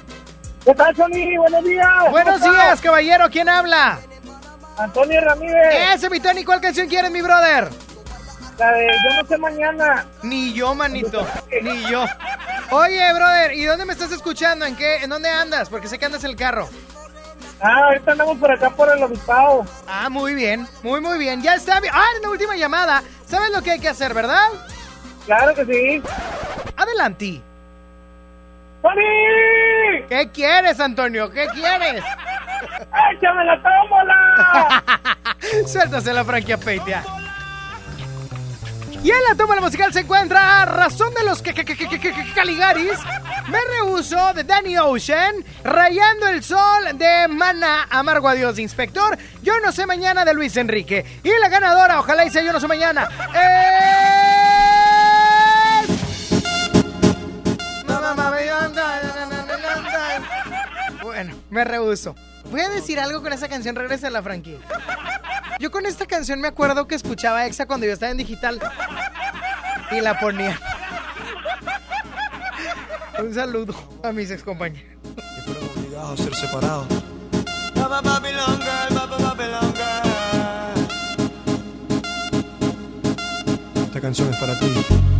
Speaker 59: ¿Qué tal, Sony? Buenos días.
Speaker 2: Buenos
Speaker 59: ¿Cómo
Speaker 2: días, caballero. ¿Quién habla?
Speaker 59: Antonio Ramírez.
Speaker 2: Ese, mi Tony. ¿Cuál canción quieres, mi brother?
Speaker 59: La de Yo no sé mañana.
Speaker 2: Ni yo, manito. Ni yo. Oye, brother, ¿y dónde me estás escuchando? ¿En qué? ¿En dónde andas? Porque sé que andas en el carro.
Speaker 59: Ah, ahorita andamos por acá por el obispado.
Speaker 2: Ah, muy bien. Muy, muy bien. Ya está. bien. Ah, en la última llamada. ¿Sabes lo que hay que hacer, verdad?
Speaker 59: Claro que sí.
Speaker 2: Adelante.
Speaker 59: ¡Sony!
Speaker 2: ¿Qué quieres, Antonio? ¿Qué quieres?
Speaker 59: ¡Échame la tómbola!
Speaker 2: Suéltasela, Frankie Peitia. Y en la toma musical se encuentra Razón de los Caligaris, Me Rehuso de Danny Ocean, Rayando el Sol de Mana, Amargo Adiós Inspector, Yo No Sé Mañana de Luis Enrique. Y la ganadora, ojalá y sea Yo No Sé Mañana, es... Bueno, me rehuso. Voy a decir algo con esa canción, regresa la Frankie. Yo con esta canción me acuerdo que escuchaba Exa cuando yo estaba en digital y la ponía. Un saludo a mis ex compañeros.
Speaker 60: obligados a ser separados. Esta canción es para ti.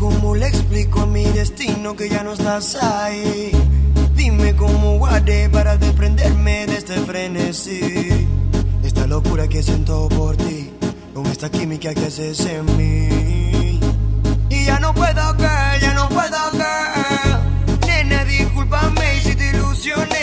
Speaker 61: Cómo le explico a mi destino que ya no estás ahí. Dime cómo guardé para desprenderme de este frenesí. Esta locura que siento por ti, con esta química que haces en mí. Y ya no puedo caer, ya no puedo caer. Nena, discúlpame si te ilusioné,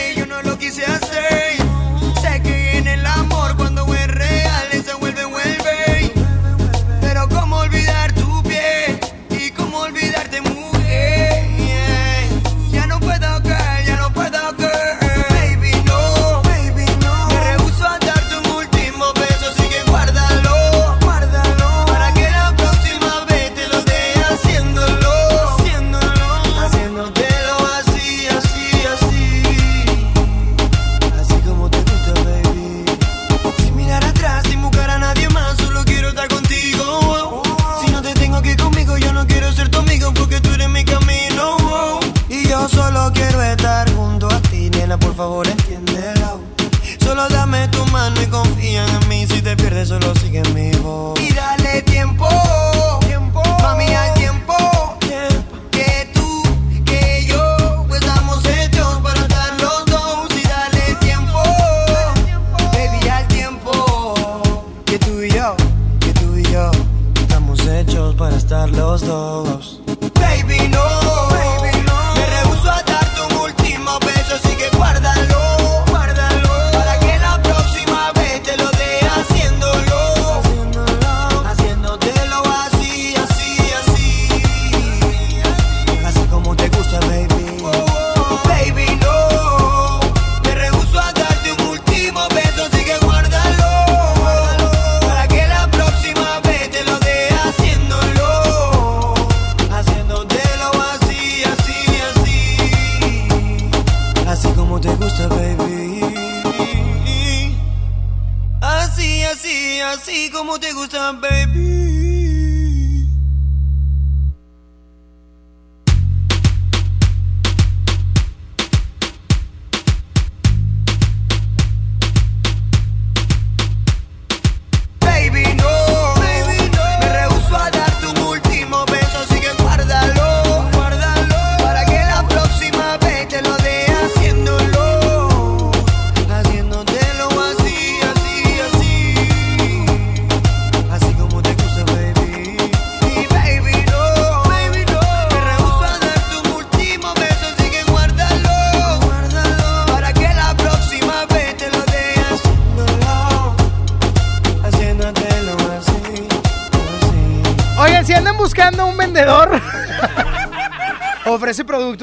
Speaker 61: regreso lo
Speaker 5: siguen mi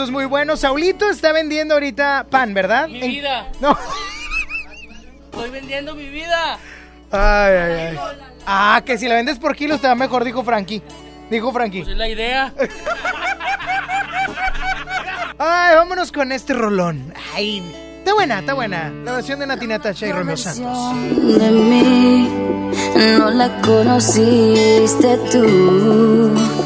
Speaker 5: productos muy buenos. Saulito está vendiendo ahorita pan, ¿verdad?
Speaker 62: Mi vida.
Speaker 5: No.
Speaker 62: Estoy vendiendo mi vida.
Speaker 5: Ay, ay, ay. Ah, que si la vendes por kilos te va mejor, dijo Frankie. Dijo Frankie.
Speaker 62: Pues es la idea.
Speaker 5: Ay, vámonos con este rolón. Ay, está buena, está buena. La versión de Nati Natasha y Romeo Santos.
Speaker 21: No la conociste tú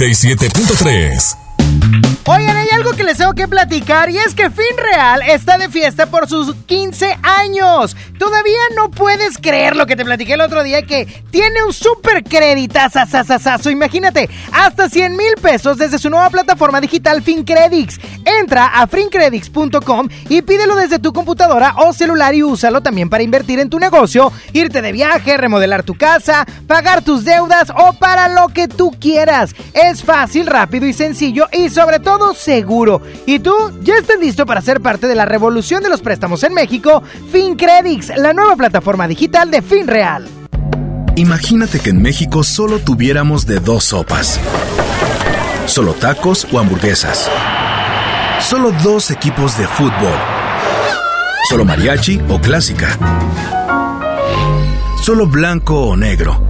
Speaker 1: 97.3.
Speaker 2: Oigan, hay algo que les tengo que platicar y es que Finreal está de fiesta por sus 15 años. Todavía no puedes creer lo que te platiqué el otro día que tiene un super créditazo. Imagínate, hasta 100 mil pesos desde su nueva plataforma digital FinCredits. Entra a fincredits.com y pídelo desde tu computadora o celular y úsalo también para invertir en tu negocio, irte de viaje, remodelar tu casa, pagar tus deudas o para lo que tú quieras. Es fácil, rápido y sencillo y sobre todo seguro. ¿Y tú ya estás listo para ser parte de la revolución de los préstamos en México? FinCredits, la nueva plataforma digital de FinReal.
Speaker 63: Imagínate que en México solo tuviéramos de dos sopas. Solo tacos o hamburguesas. Solo dos equipos de fútbol. Solo mariachi o clásica. Solo blanco o negro.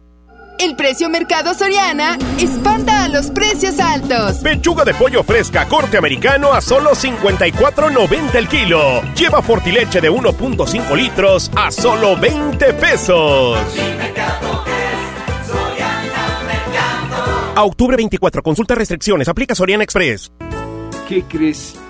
Speaker 64: El precio Mercado Soriana espanta a los precios altos.
Speaker 65: Pechuga de pollo fresca corte americano a solo 54.90 el kilo. Lleva fortileche de 1.5 litros a solo 20 pesos. A octubre 24, consulta restricciones, aplica Soriana Express.
Speaker 66: ¿Qué crees?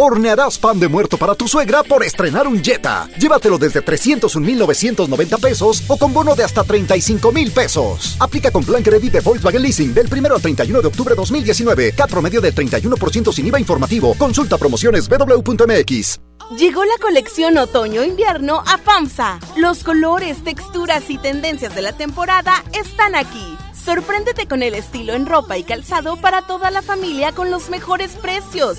Speaker 67: Hornearás pan de muerto para tu suegra por estrenar un Jetta. Llévatelo desde 301,990 pesos o con bono de hasta 35,000 pesos. Aplica con plan Credit de Volkswagen Leasing del 1 al 31 de octubre 2019. CAT promedio del 31% sin IVA informativo. Consulta promociones www.mx.
Speaker 68: Llegó la colección otoño-invierno a FAMSA. Los colores, texturas y tendencias de la temporada están aquí. Sorpréndete con el estilo en ropa y calzado para toda la familia con los mejores precios.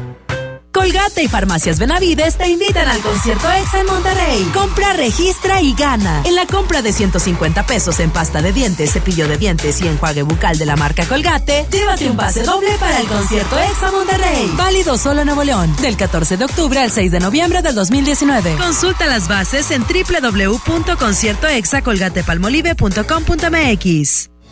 Speaker 13: Colgate y Farmacias Benavides te invitan al concierto EXA en Monterrey. Compra, registra y gana. En la compra de 150 pesos en pasta de dientes, cepillo de dientes y enjuague bucal de la marca Colgate, llévate un pase doble para el concierto EXA Monterrey. Válido solo en Nuevo León, del 14 de octubre al 6 de noviembre del 2019. Consulta las bases en www.conciertoexacolgatepalmolive.com.mx.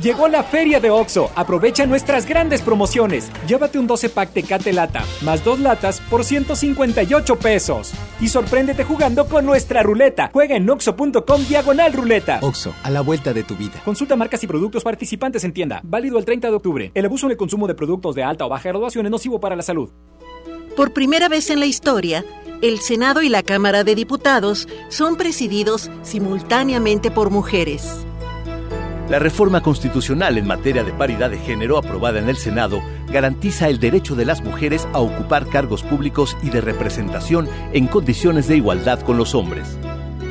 Speaker 18: Llegó la feria de OXO. Aprovecha nuestras grandes promociones. Llévate un 12 pack Tecate Lata, más dos latas por 158 pesos. Y sorpréndete jugando con nuestra ruleta. Juega en oxo.com diagonal ruleta.
Speaker 69: OXO, a la vuelta de tu vida.
Speaker 18: Consulta marcas y productos participantes en tienda. Válido el 30 de octubre. El abuso en el consumo de productos de alta o baja graduación es nocivo para la salud.
Speaker 70: Por primera vez en la historia, el Senado y la Cámara de Diputados son presididos simultáneamente por mujeres.
Speaker 71: La reforma constitucional en materia de paridad de género aprobada en el Senado garantiza el derecho de las mujeres a ocupar cargos públicos y de representación en condiciones de igualdad con los hombres.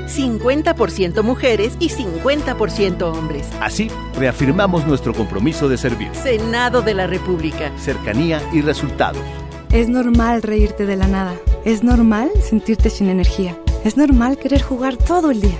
Speaker 70: 50% mujeres y 50% hombres.
Speaker 71: Así, reafirmamos nuestro compromiso de servir.
Speaker 70: Senado de la República.
Speaker 71: Cercanía y resultados.
Speaker 72: Es normal reírte de la nada. Es normal sentirte sin energía. Es normal querer jugar todo el día.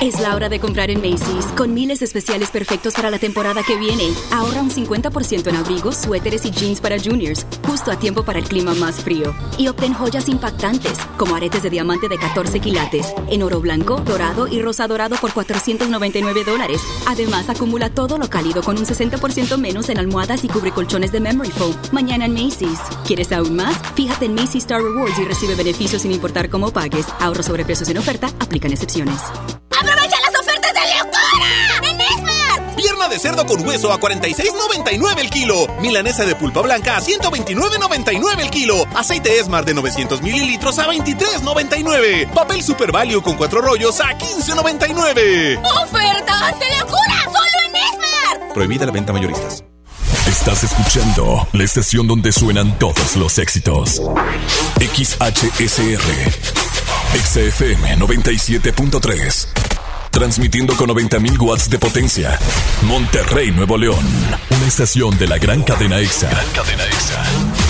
Speaker 73: Es la hora de comprar en Macy's, con miles de especiales perfectos para la temporada que viene. Ahorra un 50% en abrigos, suéteres y jeans para juniors, justo a tiempo para el clima más frío. Y obtén joyas impactantes, como aretes de diamante de 14 quilates, en oro blanco, dorado y rosa dorado por 499 dólares. Además, acumula todo lo cálido con un 60% menos en almohadas y cubre colchones de Memory Foam. Mañana en Macy's. ¿Quieres aún más? Fíjate en Macy's Star Rewards y recibe beneficios sin importar cómo pagues. Ahorro sobre precios en oferta, aplican excepciones.
Speaker 74: De
Speaker 75: cerdo con hueso a 46.99 el kilo. Milanesa de pulpa blanca a 129.99 el kilo. Aceite Esmart de 900 mililitros a 23.99. Papel Super Value con cuatro rollos a 15.99.
Speaker 74: ¡Ofertas de locura! ¡Solo en Esmart!
Speaker 1: Prohibida la venta mayoristas. Estás escuchando la estación donde suenan todos los éxitos. XHSR. XFM 97.3. Transmitiendo con 90.000 watts de potencia. Monterrey, Nuevo León. Una estación de la gran cadena EXA. Gran cadena EXA.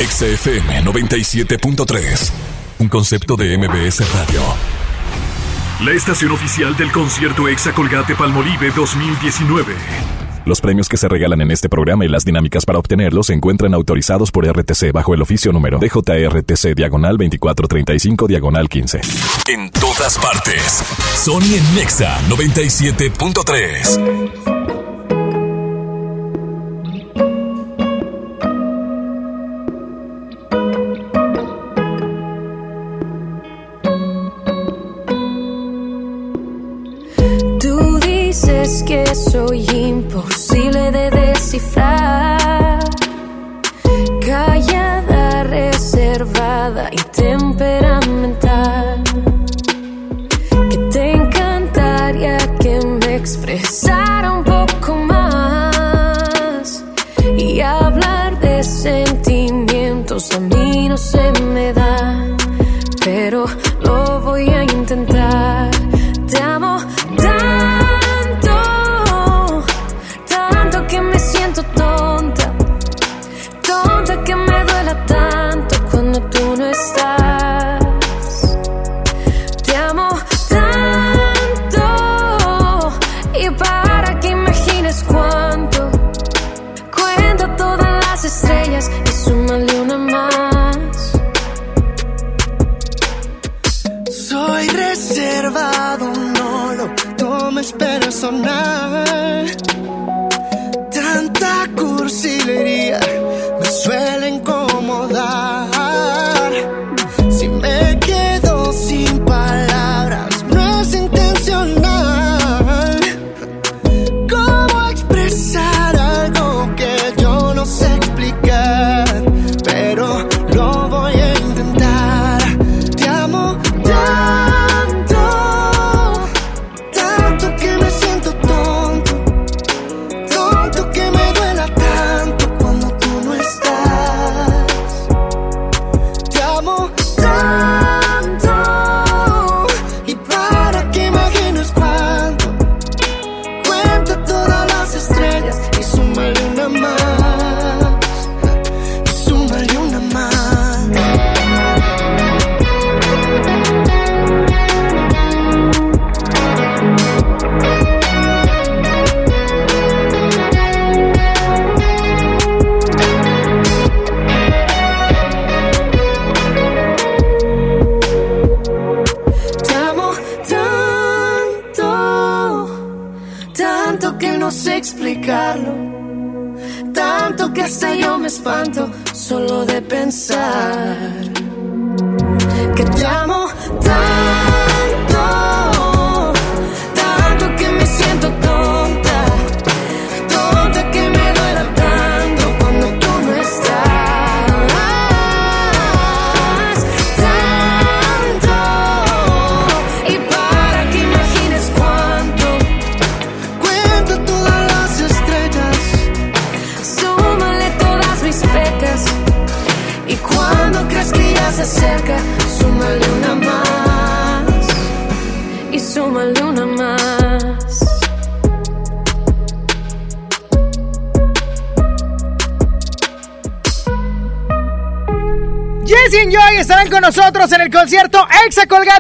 Speaker 1: XFM 97.3. Un concepto de MBS Radio. La estación oficial del concierto EXA Colgate Palmolive 2019. Los premios que se regalan en este programa y las dinámicas para obtenerlos se encuentran autorizados por RTC bajo el oficio número DJRTC diagonal 2435 diagonal 15. En todas partes. Sony en Nexa 97.3.
Speaker 76: dices que soy imposible de descifrar. Callada, reservada y temperamental. Que te encantaría que me expresara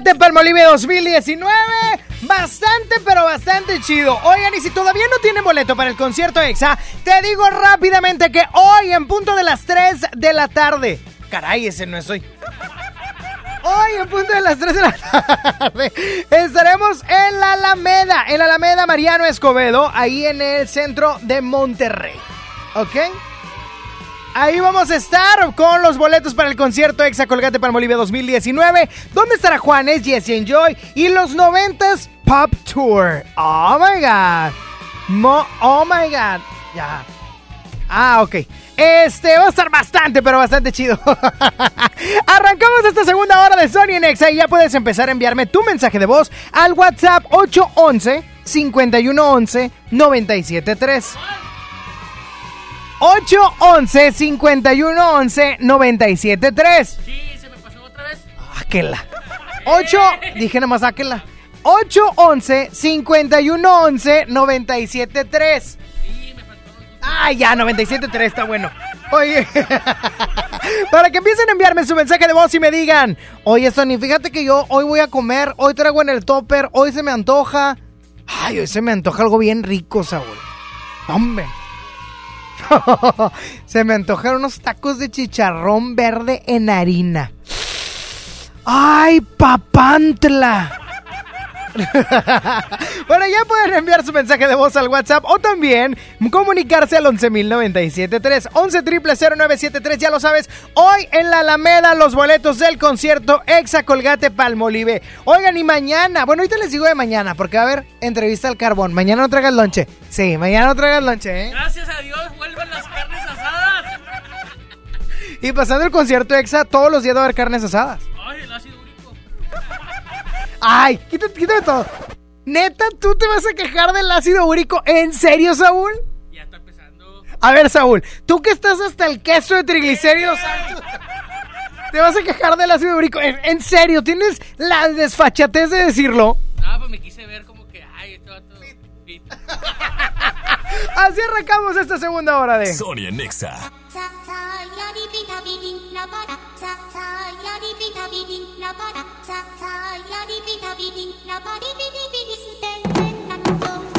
Speaker 2: En Palmolive 2019. Bastante, pero bastante chido. Oigan, y si todavía no tienen boleto para el concierto Exa, te digo rápidamente que hoy, en punto de las 3 de la tarde. Caray, ese no es hoy. Hoy, en punto de las 3 de la tarde, estaremos en la Alameda, en la Alameda Mariano Escobedo, ahí en el centro de Monterrey. ¿Ok? Ahí vamos a estar con los boletos para el concierto Exa Colgate Palmolive 2019. ¿Dónde estará Juanes, Jesse Enjoy y los 90s Pop Tour? Oh my god. Oh my god. Ya. Ah, ok. Este va a estar bastante, pero bastante chido. Arrancamos esta segunda hora de Sony en Exa y ya puedes empezar a enviarme tu mensaje de voz al WhatsApp 811 5111 973. 811 5111 973.
Speaker 62: Sí, se me pasó otra vez.
Speaker 2: Aquela. 8, dije nomás aquela. 811 5111 973. Ah, ya, 973 está bueno. Oye, para que empiecen a enviarme su mensaje de voz y me digan, oye Sony, fíjate que yo hoy voy a comer, hoy traigo en el topper, hoy se me antoja. Ay, hoy se me antoja algo bien rico, Saúl. Hombre. se me antojaron unos tacos de chicharrón verde en harina. ¡Ay, papantla! bueno, ya pueden enviar su mensaje de voz al WhatsApp o también comunicarse al 11.097.3, 11.000.973, ya lo sabes, hoy en la Alameda los boletos del concierto Exa Colgate Palmolive. Oigan, y mañana, bueno, ahorita les digo de mañana, porque va a haber entrevista al carbón. Mañana no traigas lonche. Sí, mañana no traigas lonche, ¿eh?
Speaker 62: Gracias a Dios vuelven las carnes asadas.
Speaker 2: Y pasando el concierto Exa, todos los días va a haber carnes asadas.
Speaker 62: Ay, úrico.
Speaker 2: Ay, quítate, quítame todo. Neta, ¿tú te vas a quejar del ácido úrico? ¿En serio, Saúl?
Speaker 62: Ya está empezando.
Speaker 2: A ver, Saúl, tú que estás hasta el queso de triglicéridos altos, ¿te vas a quejar del ácido úrico? ¿En, en serio? ¿Tienes la desfachatez de decirlo?
Speaker 62: No, pues me quise ver como que, ay, este vato. fit.
Speaker 2: Así arrancamos esta segunda hora de...
Speaker 1: Sonia Nexa. ラバラササヤリビタビリラバリビリ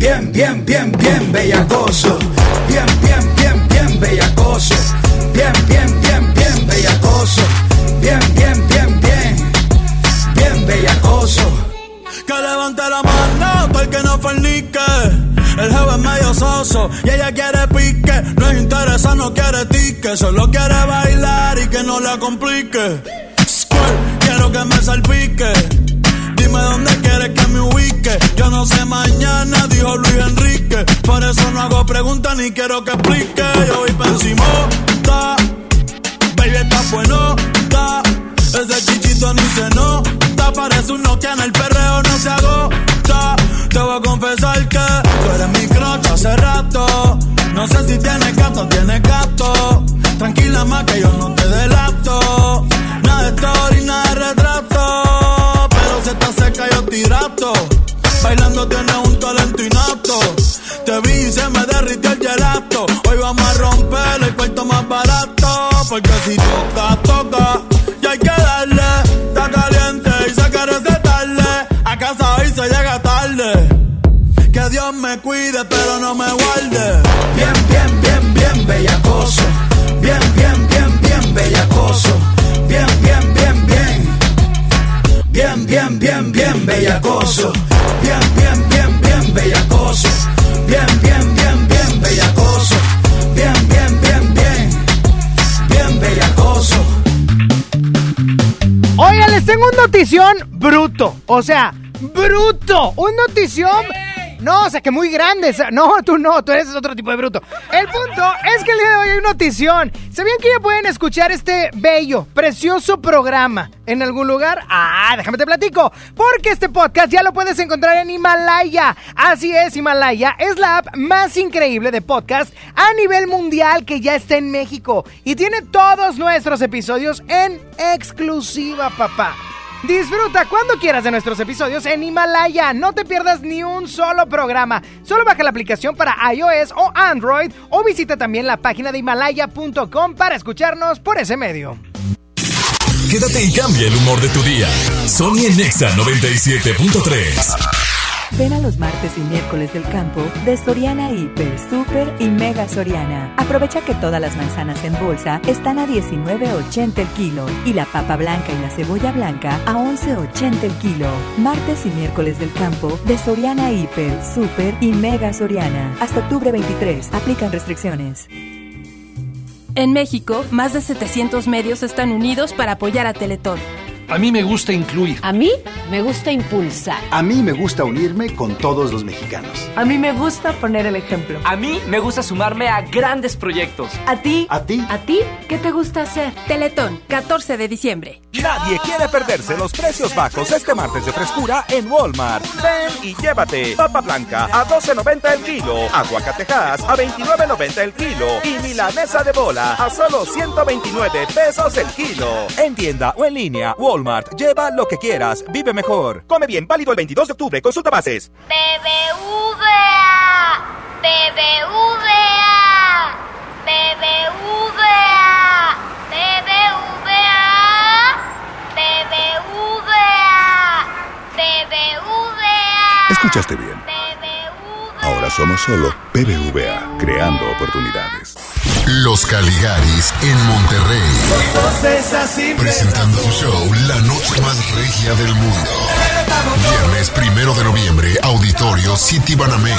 Speaker 77: Bien, bien, bien, bien bellacoso. Bien, bien, bien, bien bellacoso. Bien, bien, bien, bien bellacoso. Bien, bien, bien, bien. Bien bellacoso.
Speaker 55: Que levante la mano todo el que no fornique. El jefe es medio soso y ella quiere pique. No es interesa, no quiere tique. Solo quiere bailar y que no la complique. Quiero que me salpique. Dime dónde quieres que me ubique. Yo no sé mañana, dijo Luis Enrique. Por eso no hago preguntas ni quiero que explique. Yo voy pensimota. Baby, está bueno. Da. Ese chichito ni se nota. Parece un Nokia en el perreo, no se agota. Te voy a confesar que tú eres mi crocha hace rato. No sé si tienes gato, tienes gato. Tranquila más que yo no te delato. Nada de todo tirato. Bailando tienes un talento innato. Te vi y se me derritió el gelato. Hoy vamos a romper el cuento más barato. Porque si toca, toca. Y hay que darle. Está caliente y se quiere recetarle. A casa hoy se llega tarde. Que Dios me cuide, pero no me guarde. Bien, bien, bien, bien, bella bellacoso. Bien, bien, bien, bien, bellacoso. Bien, bien, bien, bien. Bien, bien, bien, bien. bien bellacoso. Bien, bien, bien, bien, bellacoso. Bien, bien, bien, bien, bellacoso. Bien, bien, bien, bien. Bien, bellacoso.
Speaker 2: Oigan, les tengo un notición bruto. O sea, bruto. Un notición. No, o sea, que muy grande. o sea, No, tú no, tú eres otro tipo de bruto. El punto es que el día de hoy hay notición. ¿Sabían que ya pueden escuchar este bello, precioso programa en algún lugar? Ah, déjame te platico. Porque este podcast ya lo puedes encontrar en Himalaya. Así es, Himalaya es la app más increíble de podcast a nivel mundial que ya está en México. Y tiene todos nuestros episodios en exclusiva, papá. Disfruta cuando quieras de nuestros episodios en Himalaya. No te pierdas ni un solo programa. Solo baja la aplicación para iOS o Android o visita también la página de himalaya.com para escucharnos por ese medio.
Speaker 1: Quédate y cambia el humor de tu día. Sony en Nexa 97.3.
Speaker 26: Ven a los martes y miércoles del campo de Soriana Hiper, Super y Mega Soriana. Aprovecha que todas las manzanas en bolsa están a 19.80 el kilo y la papa blanca y la cebolla blanca a 11.80 el kilo. Martes y miércoles del campo de Soriana Hiper, Super y Mega Soriana. Hasta octubre 23. Aplican restricciones.
Speaker 23: En México, más de 700 medios están unidos para apoyar a Teletón.
Speaker 78: A mí me gusta incluir.
Speaker 79: A mí me gusta impulsar.
Speaker 78: A mí me gusta unirme con todos los mexicanos.
Speaker 79: A mí me gusta poner el ejemplo.
Speaker 80: A mí me gusta sumarme a grandes proyectos.
Speaker 79: ¿A ti?
Speaker 78: ¿A ti?
Speaker 79: ¿A ti? ¿Qué te gusta hacer?
Speaker 23: Teletón, 14 de diciembre.
Speaker 12: Nadie quiere perderse los precios bajos este martes de frescura en Walmart. Ven y llévate papa blanca a 12.90 el kilo, aguacatejas a 29.90 el kilo y milanesa de bola a solo 129 pesos el kilo. En tienda o en línea, Walmart. Lleva lo que quieras, vive mejor. Come bien, válido el 22 de octubre, consulta bases.
Speaker 81: BBVA, BBVA, BBVA, BBVA, BBVA, BBVA.
Speaker 82: Escuchaste bien. Ahora somos solo BBVA, creando oportunidades.
Speaker 83: Los Caligaris en Monterrey. Presentando su show La Noche Más Regia del Mundo. Viernes primero de noviembre, Auditorio City Banamex.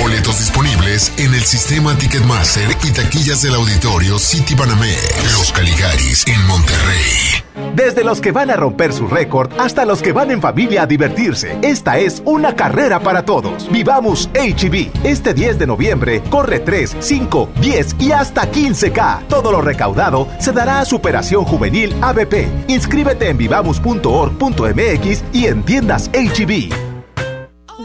Speaker 83: Boletos disponibles en el sistema Ticketmaster y taquillas del Auditorio City Banamex. Los Caligaris en Monterrey.
Speaker 30: Desde los que van a romper su récord hasta los que van en familia a divertirse. Esta es una carrera para todos. Vivamos HB. Este 10 de noviembre corre 3, 5, 10 y hasta 15K. Todo lo recaudado se dará a Superación Juvenil ABP. Inscríbete en vivamos.org.mx y en tiendas HB.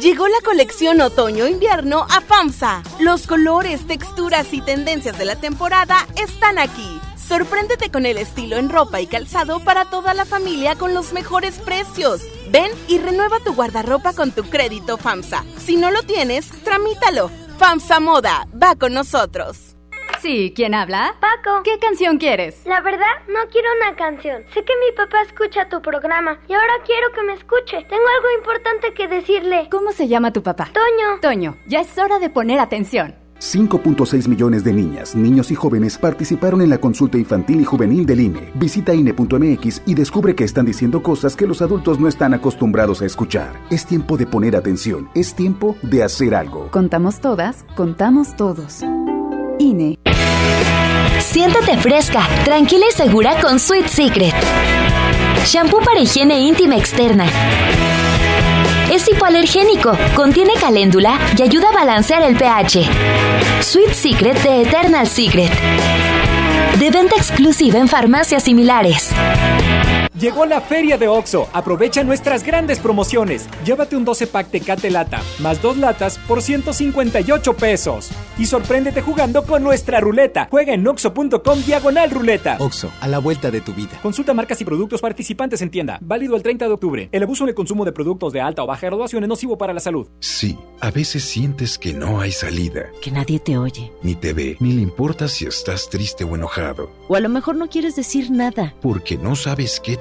Speaker 68: Llegó la colección otoño-invierno a FAMSA. Los colores, texturas y tendencias de la temporada están aquí. Sorpréndete con el estilo en ropa y calzado para toda la familia con los mejores precios. Ven y renueva tu guardarropa con tu crédito FAMSA. Si no lo tienes, tramítalo. FAMSA Moda va con nosotros.
Speaker 26: Sí, ¿quién habla?
Speaker 84: Paco.
Speaker 26: ¿Qué canción quieres?
Speaker 84: La verdad, no quiero una canción. Sé que mi papá escucha tu programa y ahora quiero que me escuche. Tengo algo importante que decirle.
Speaker 26: ¿Cómo se llama tu papá?
Speaker 84: Toño.
Speaker 26: Toño, ya es hora de poner atención.
Speaker 14: 5.6 millones de niñas, niños y jóvenes participaron en la consulta infantil y juvenil del INE. Visita INE.mx y descubre que están diciendo cosas que los adultos no están acostumbrados a escuchar. Es tiempo de poner atención, es tiempo de hacer algo.
Speaker 26: Contamos todas, contamos todos. INE.
Speaker 16: Siéntate fresca, tranquila y segura con Sweet Secret. Shampoo para higiene íntima externa. Es hipoalergénico, contiene caléndula y ayuda a balancear el pH. Sweet Secret de Eternal Secret. De venta exclusiva en farmacias similares.
Speaker 18: Llegó la feria de OXO. Aprovecha nuestras grandes promociones. Llévate un 12 pack Tecate Lata, más dos latas por 158 pesos. Y sorpréndete jugando con nuestra ruleta. Juega en oxo.com diagonal ruleta.
Speaker 17: OXO, a la vuelta de tu vida.
Speaker 18: Consulta marcas y productos participantes en tienda. Válido el 30 de octubre. El abuso en el consumo de productos de alta o baja graduación es nocivo para la salud.
Speaker 14: Sí, a veces sientes que no hay salida.
Speaker 85: Que nadie te oye.
Speaker 14: Ni te ve, ni le importa si estás triste o enojado.
Speaker 85: O a lo mejor no quieres decir nada.
Speaker 14: Porque no sabes qué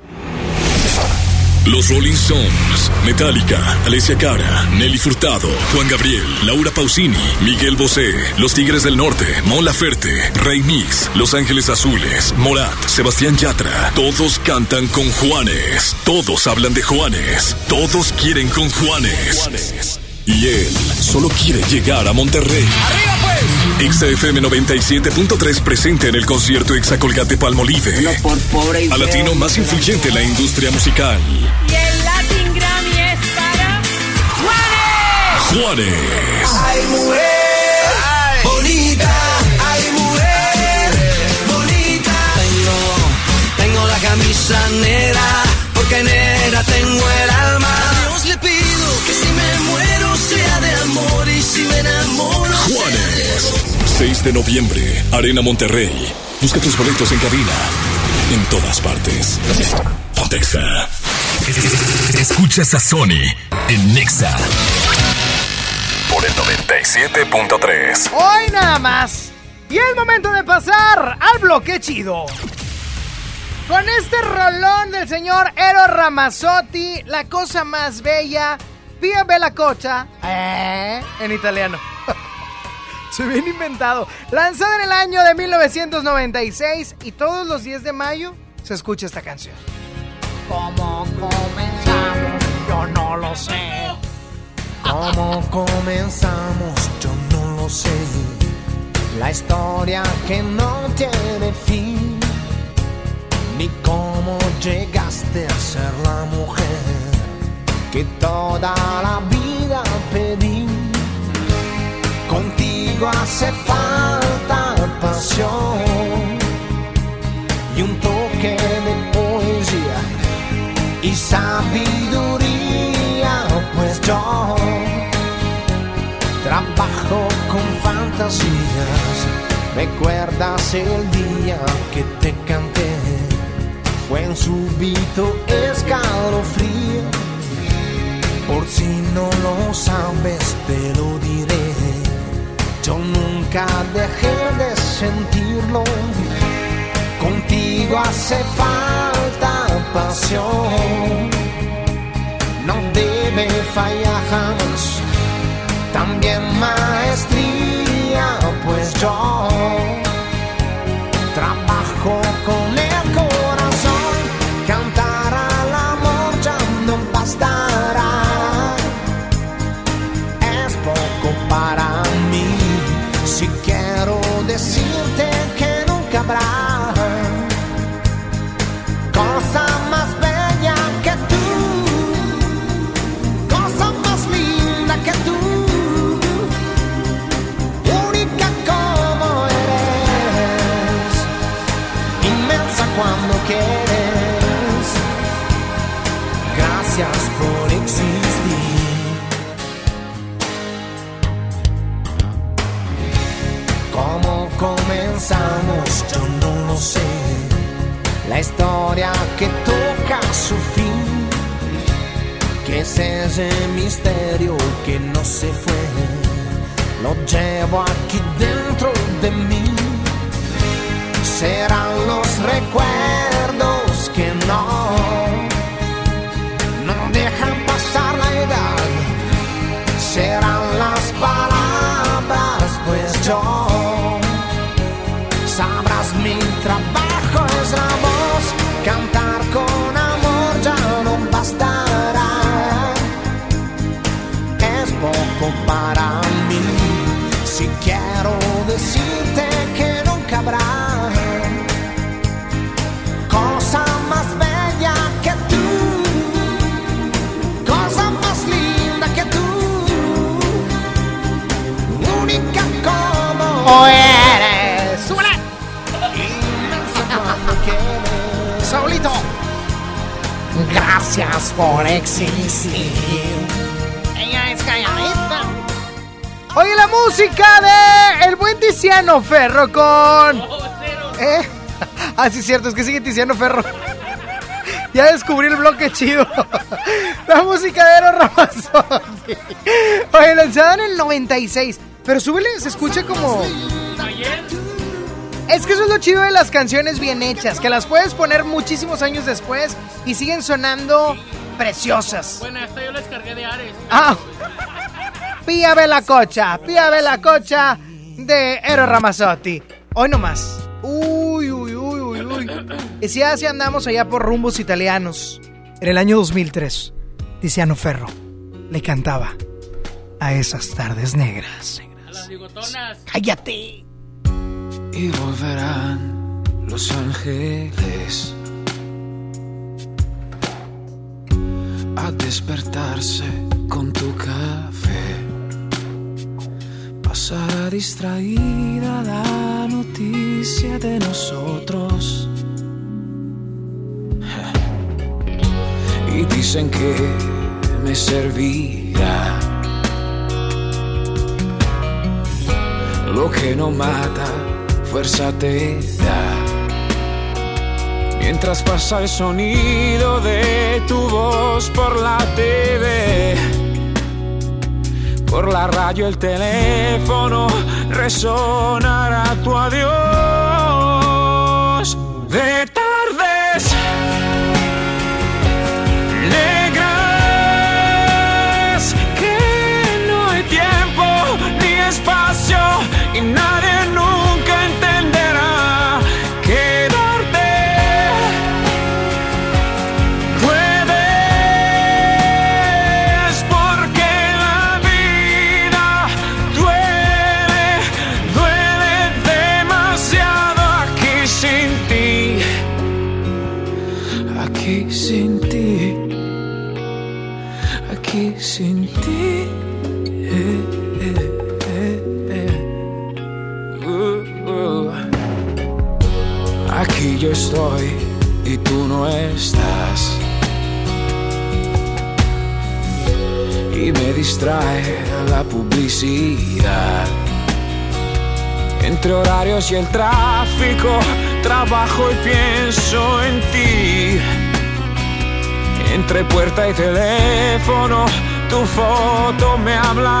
Speaker 1: Los Rolling Stones, Metallica, Alessia Cara, Nelly Furtado, Juan Gabriel, Laura Pausini, Miguel Bosé, Los Tigres del Norte, Mon Laferte, Rey Mix, Los Ángeles Azules, Morat, Sebastián Yatra, todos cantan con Juanes, todos hablan de Juanes, todos quieren con Juanes. Y él solo quiere llegar a Monterrey. ¡Arriba pues! XFM 97.3 presente en el concierto Exacolgate Palmolive.
Speaker 23: No por pobre y
Speaker 1: A latino más influyente en la industria musical.
Speaker 86: Y el Latin Grammy es para Juanes.
Speaker 1: Juanes.
Speaker 5: Ay, mujer bonita, ay, mujer bonita. Tengo, tengo la camisa negra, porque negra tengo el alma. A Dios le pido que si me muero sea de amor y si me enamoro.
Speaker 1: Juanes. 6 de noviembre, Arena Monterrey. Busca tus boletos en cabina. En todas partes. Pontexa. Escuchas a Sony en Nexa. Por el 97.3.
Speaker 2: Hoy nada más. Y es momento de pasar al bloque chido. Con este rolón del señor Ero Ramazzotti, la cosa más bella, Via Bella Cocha, eh, en italiano. Se bien inventado. Lanzada en el año de 1996 y todos los 10 de mayo se escucha esta canción. ¿Cómo comenzamos? Yo no lo sé.
Speaker 87: ¿Cómo comenzamos? Yo no lo sé. La historia que no tiene fin. Ni cómo llegaste a ser la mujer que toda la vida pedí. Contigo hace falta pasión y un toque de poesía y sabiduría, pues yo trabajo con fantasías. ¿Recuerdas el día que te canté? Fue en súbito escalofrío. Por si no lo sabes, te lo diré. Yo nunca dejé de sentirlo. Contigo hace falta pasión. No debe fallar jamás. También maestría, pues yo
Speaker 2: Tiziano Ferro con. ¿Eh? Ah, sí, cierto, es que sigue Tiziano Ferro. Ya descubrí el bloque chido. La música de Eros Ramazzotti. Oye, lanzada en el 96. Pero súbele, se escucha como. Es que eso es lo chido de las canciones bien hechas, que las puedes poner muchísimos años después y siguen sonando preciosas.
Speaker 62: Bueno, esta yo la descargué de Ares.
Speaker 2: Ah, Pía Bella Cocha, Pía Bella Cocha de Eros Ramazzotti. Hoy nomás. Uy, uy, uy, uy, uy. Y si así andamos allá por rumbos italianos. En el año 2003, Tiziano Ferro le cantaba a esas tardes negras.
Speaker 62: A las bigotonas.
Speaker 2: ¡Cállate!
Speaker 88: y volverán los ángeles a despertarse con tu café. Pasará distraída la noticia de nosotros. Y dicen que me servirá. Lo que no mata fuerza te da. Mientras pasa el sonido de tu voz por la TV, por la radio, el teléfono, resonará tu adiós. De tardes negras, que no hay tiempo ni espacio y nadie foto me hablará.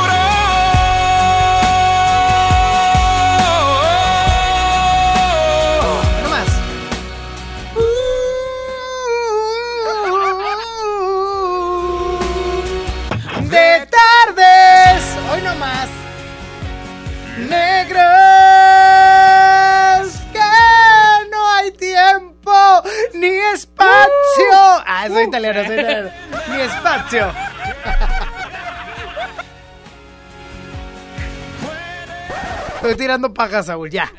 Speaker 2: Ni espacio. Estoy tirando paja, Saúl, ya.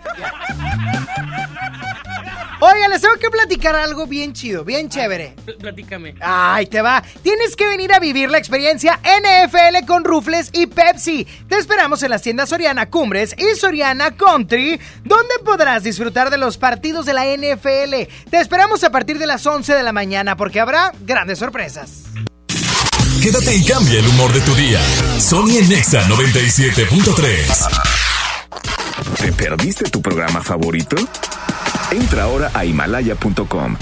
Speaker 2: Oiga, les tengo que platicar algo bien chido, bien chévere.
Speaker 62: Pl- Platícame.
Speaker 2: Ay, te va. Tienes que venir a vivir la experiencia NFL con Rufles y Pepsi. Te esperamos en las tiendas Soriana Cumbres y Soriana Country, donde podrás disfrutar de los partidos de la NFL. Te esperamos a partir de las 11 de la mañana porque habrá grandes sorpresas.
Speaker 1: Quédate y cambia el humor de tu día. Sony en Nexa 97.3.
Speaker 83: ¿Te perdiste tu programa favorito? Entra ahora a himalaya.com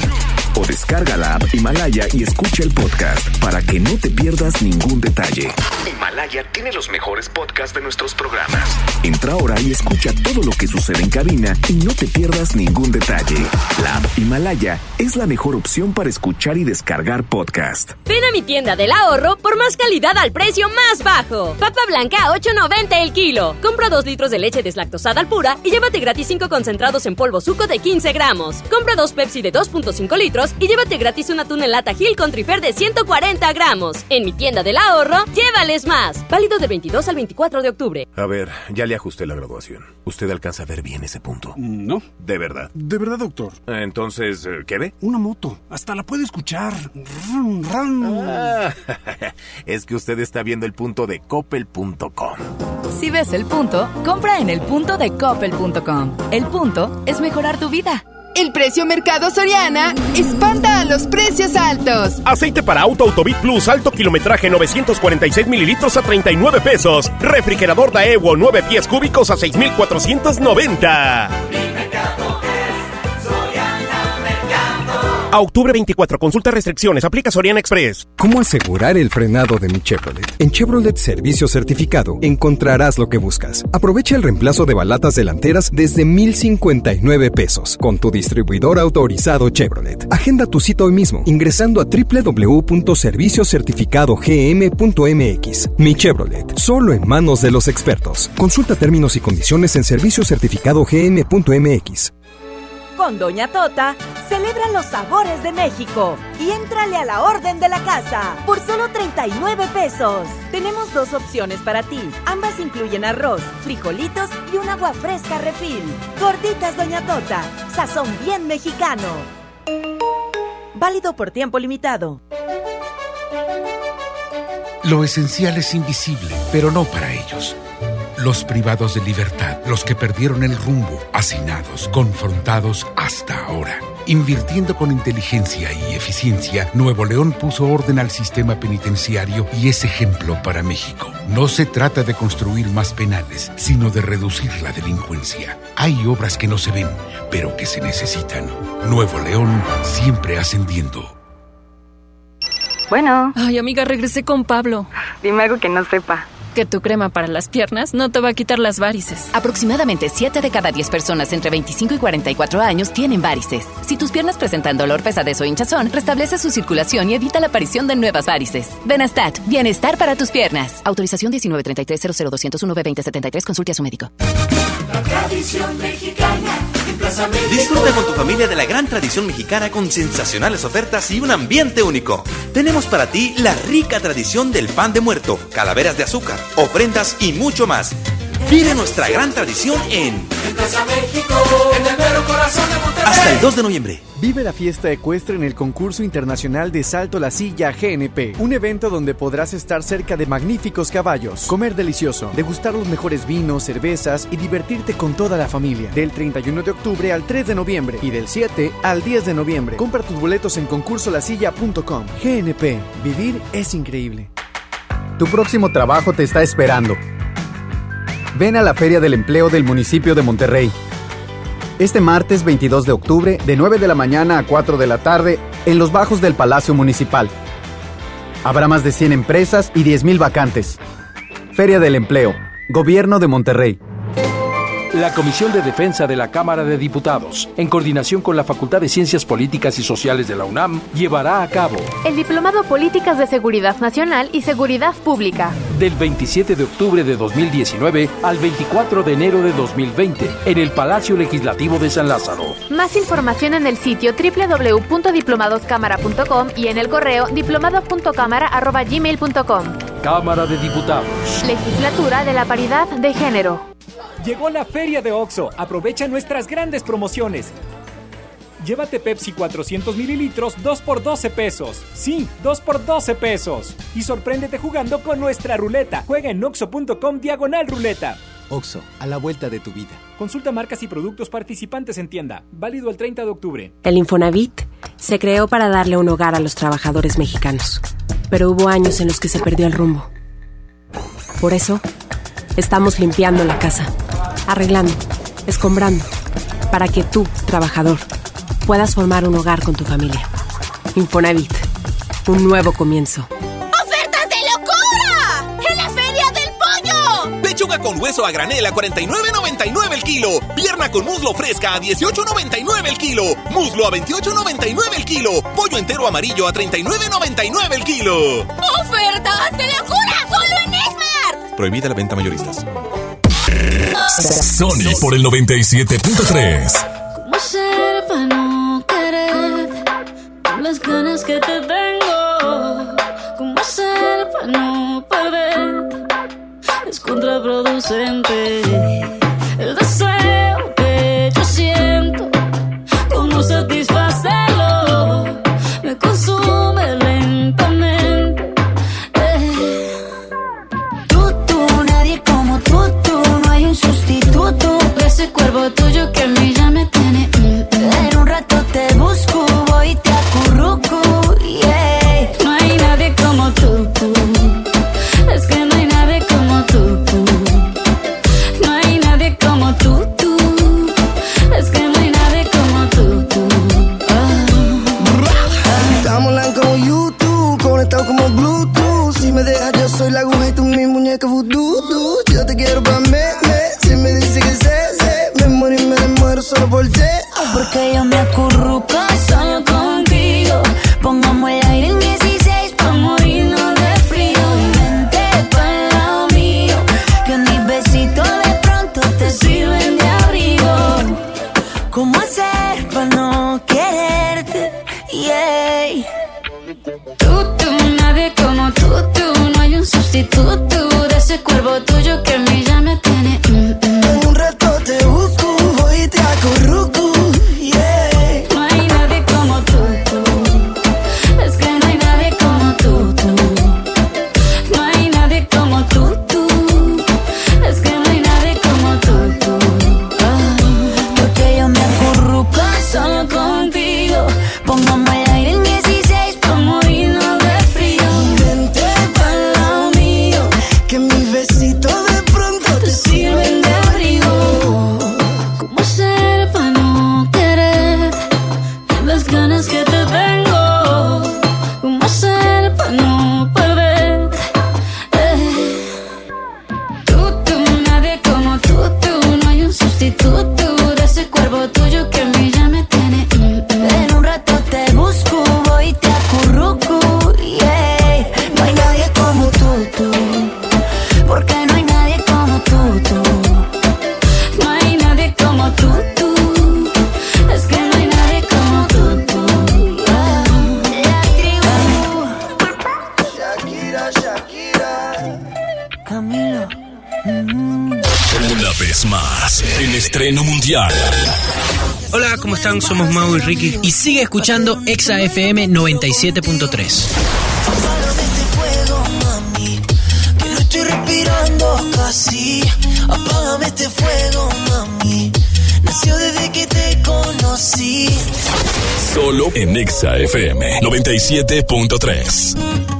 Speaker 83: o descarga la app Himalaya y escucha el podcast para que no te pierdas ningún detalle. Himalaya tiene los mejores podcasts de nuestros programas. Entra ahora y escucha todo lo que sucede en cabina y no te pierdas ningún detalle. La app Himalaya es la mejor opción para escuchar y descargar podcast.
Speaker 89: Ven a mi tienda del ahorro por más calidad al precio más bajo. Papa blanca a 8.90 el kilo. Compra 2 litros de leche deslactosada al pura y llévate gratis 5 concentrados en polvo suco de 15 gramos. Compra 2 Pepsi de 2.5 litros y llévate gratis una atún en lata Gil con trifer de 140 gramos. En mi tienda del ahorro, llévales más. Válido de 22 al 24 de octubre.
Speaker 90: A ver, ya le ajusté la graduación. ¿Usted alcanza a ver bien ese punto?
Speaker 91: No.
Speaker 90: ¿De verdad?
Speaker 91: De verdad, doctor.
Speaker 90: Entonces, eh, ¿qué ve?
Speaker 91: Una moto. Hasta la puede escuchar. Rum, rum.
Speaker 90: Ah, es que usted está viendo el punto de coppel.com.
Speaker 92: Si ves el punto, compra en el punto de coppel.com. El punto es mejorar tu vida.
Speaker 93: El precio mercado Soriana espanta a los precios altos.
Speaker 94: Aceite para auto Autobit Plus alto kilometraje 946 mililitros a 39 pesos. Refrigerador Daewoo 9 pies cúbicos a 6,490. A octubre 24, consulta restricciones, aplica Soriana Express.
Speaker 95: ¿Cómo asegurar el frenado de mi Chevrolet? En Chevrolet Servicio Certificado encontrarás lo que buscas. Aprovecha el reemplazo de balatas delanteras desde 1,059 pesos con tu distribuidor autorizado Chevrolet. Agenda tu cita hoy mismo ingresando a www.serviciocertificadogm.mx. Mi Chevrolet, solo en manos de los expertos. Consulta términos y condiciones en serviciocertificadogm.mx.
Speaker 13: Con Doña Tota, celebra los sabores de México y éntrale a la orden de la casa por solo 39 pesos. Tenemos dos opciones para ti. Ambas incluyen arroz, frijolitos y un agua fresca refil. Gorditas Doña Tota, sazón bien mexicano. Válido por tiempo limitado.
Speaker 14: Lo esencial es invisible, pero no para ellos. Los privados de libertad, los que perdieron el rumbo, hacinados, confrontados hasta ahora. Invirtiendo con inteligencia y eficiencia, Nuevo León puso orden al sistema penitenciario y es ejemplo para México. No se trata de construir más penales, sino de reducir la delincuencia. Hay obras que no se ven, pero que se necesitan. Nuevo León siempre ascendiendo.
Speaker 96: Bueno.
Speaker 97: Ay, amiga, regresé con Pablo.
Speaker 96: Dime algo que no sepa.
Speaker 97: Que tu crema para las piernas no te va a quitar las varices.
Speaker 43: Aproximadamente 7 de cada 10 personas entre 25 y 44 años tienen varices. Si tus piernas presentan dolor, pesadez o hinchazón, restablece su circulación y evita la aparición de nuevas varices. Benastat, bienestar para tus piernas. Autorización 1933-00201-2073. Consulte a su médico.
Speaker 98: La tradición mexicana.
Speaker 99: Disfruta con tu familia de la gran tradición mexicana con sensacionales ofertas y un ambiente único. Tenemos para ti la rica tradición del pan de muerto, calaveras de azúcar, ofrendas y mucho más. Vive nuestra gran tradición en
Speaker 98: Plaza México, en el mero corazón de Monterrey.
Speaker 99: hasta el 2 de noviembre.
Speaker 85: Vive la fiesta ecuestre en el concurso internacional de Salto la Silla GNP, un evento donde podrás estar cerca de magníficos caballos, comer delicioso, degustar los mejores vinos, cervezas y divertirte con toda la familia. Del 31 de octubre al 3 de noviembre y del 7 al 10 de noviembre. Compra tus boletos en concursolasilla.com. GNP, vivir es increíble.
Speaker 17: Tu próximo trabajo te está esperando. Ven a la Feria del Empleo del municipio de Monterrey. Este martes 22 de octubre, de 9 de la mañana a 4 de la tarde, en los bajos del Palacio Municipal. Habrá más de 100 empresas y 10.000 vacantes. Feria del Empleo, Gobierno de Monterrey.
Speaker 100: La Comisión de Defensa de la Cámara de Diputados, en coordinación con la Facultad de Ciencias Políticas y Sociales de la UNAM, llevará a cabo
Speaker 23: El Diplomado Políticas de Seguridad Nacional y Seguridad Pública.
Speaker 100: del 27 de octubre de 2019 al 24 de enero de 2020 en el Palacio Legislativo de San Lázaro.
Speaker 23: Más información en el sitio www.diplomadoscámara.com y en el correo diplomado.cámara.gmail.com.
Speaker 100: Cámara de Diputados.
Speaker 23: Legislatura de la Paridad de Género.
Speaker 18: Llegó la feria de OXO. Aprovecha nuestras grandes promociones. Llévate Pepsi 400 mililitros 2 por 12 pesos. Sí, 2 por 12 pesos. Y sorpréndete jugando con nuestra ruleta. Juega en oxo.com diagonal ruleta.
Speaker 101: Oxo, a la vuelta de tu vida.
Speaker 18: Consulta marcas y productos participantes en tienda. Válido el 30 de octubre.
Speaker 102: El Infonavit se creó para darle un hogar a los trabajadores mexicanos, pero hubo años en los que se perdió el rumbo. Por eso, estamos limpiando la casa, arreglando, escombrando, para que tú, trabajador, puedas formar un hogar con tu familia. Infonavit, un nuevo comienzo.
Speaker 99: ¡Ofertas de locura! ¡En la Feria del Pollo!
Speaker 12: Pechuga con hueso a granel a 49.99 el kilo. Pierna con muslo fresca a 18.99 el kilo. Muslo a 28.99 el kilo. Pollo entero amarillo a 39.99 el kilo.
Speaker 99: ¡Ofertas de locura! ¡Solo en Esmar!
Speaker 12: Prohibida la venta mayoristas.
Speaker 1: Sony por el 97.3.
Speaker 21: ¿Cómo hacer para no querer con las ganas que te tengo? ¿Cómo hacer para no perder? Es contraproducente el deseo Ese
Speaker 103: Camilo.
Speaker 1: Una vez más, en estreno mundial.
Speaker 104: Hola, ¿cómo están? Somos Mau y Ricky. Y sigue escuchando Exa FM 97.3.
Speaker 105: fuego, mami. Que no estoy respirando casi. Apágame este fuego, mami. Nació desde que te conocí.
Speaker 1: Solo en Exa FM 97.3.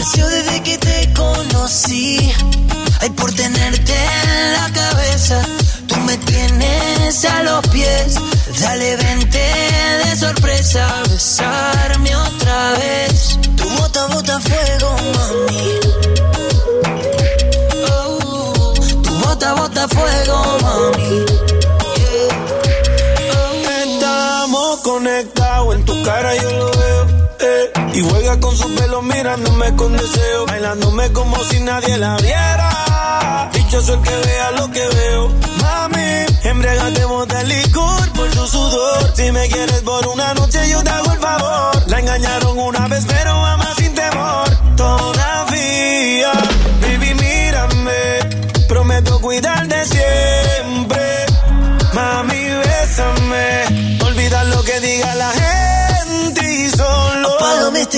Speaker 105: Desde que te conocí. Ay, por tenerte en la cabeza. Tú me tienes a los pies. Dale, vente de sorpresa. Besarme otra vez. Tu bota, bota fuego, mami. Oh, tu bota, bota fuego, mami.
Speaker 8: Estamos conectados, en tu cara yo lo veo. eh. Y juega con su pelo mirándome con deseo. Bailándome como si nadie la viera. Dichoso el que vea lo que veo. Mami, embriagate de licor por tu sudor. Si me quieres por una noche, yo te hago el favor. La engañaron una vez, pero ama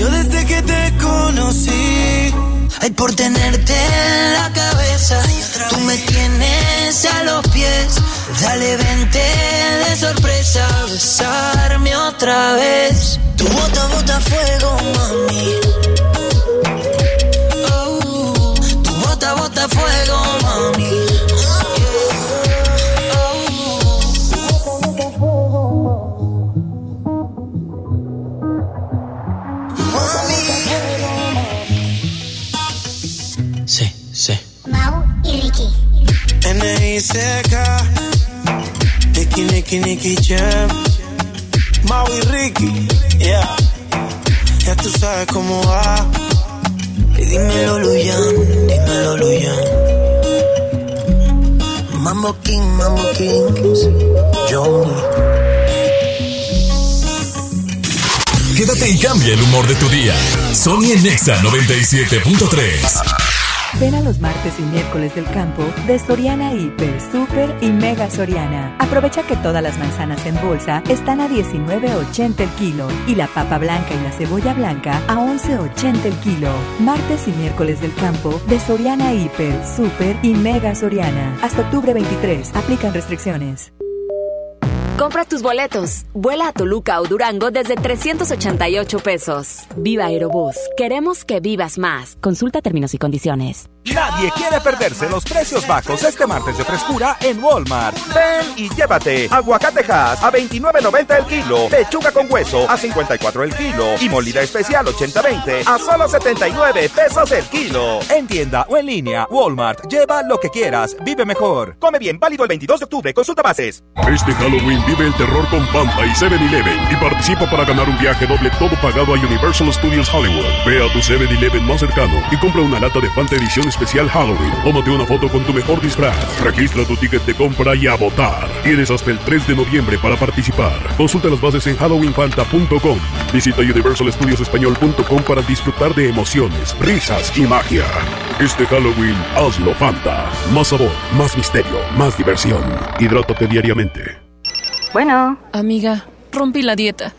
Speaker 8: Nació desde que te conocí.
Speaker 105: Ay, por tenerte en la cabeza, tú me tienes a los pies. Dale, vente de sorpresa, besarme otra vez. Tu bota, bota fuego, mami. Oh, tu bota, bota fuego, mami.
Speaker 8: Mau y Ricky. N-I-C-K. Nicky, Nicky, Nicky Jam. Mau y Ricky. Yeah. Ya tú sabes cómo va.
Speaker 105: Y dímelo, Luyan, dímelo, Luyan. Mambo King, Mambo King. Johnny.
Speaker 1: Quédate y cambia el humor de tu día. Sony en Nexa 97.3.
Speaker 26: Ven a los martes y miércoles del campo de Soriana Hiper, Super y Mega Soriana. Aprovecha que todas las manzanas en bolsa están a 19.80 el kilo y la papa blanca y la cebolla blanca a 11.80 el kilo. Martes y miércoles del campo de Soriana Hiper, Super y Mega Soriana. Hasta octubre 23. Aplican restricciones.
Speaker 106: Compra tus boletos. Vuela a Toluca o Durango desde 388 pesos. Viva Aerobús. Queremos que vivas más. Consulta términos y condiciones.
Speaker 12: Nadie quiere perderse los precios bajos este martes de frescura en Walmart. Ven y llévate aguacatejas a 29.90 el kilo, pechuga con hueso a 54 el kilo y molida especial 80-20 a solo 79 pesos el kilo. En tienda o en línea, Walmart. Lleva lo que quieras, vive mejor. Come bien, válido el 22 de octubre. Consulta bases.
Speaker 102: Este Halloween vive el terror con Fanta y 7-Eleven y participa para ganar un viaje doble todo pagado a Universal Studios Hollywood. Ve a tu 7-Eleven más cercano y compra una lata de Fanta edición especial Halloween. Tómate una foto con tu mejor disfraz. Registra tu ticket de compra y a votar. Tienes hasta el 3 de noviembre para participar. Consulta las bases en halloweenfanta.com. Visita universalstudiosespañol.com para disfrutar de emociones, risas y magia. Este Halloween hazlo Fanta. Más sabor, más misterio, más diversión. Hidrátate diariamente.
Speaker 107: Bueno. Amiga, rompí la dieta.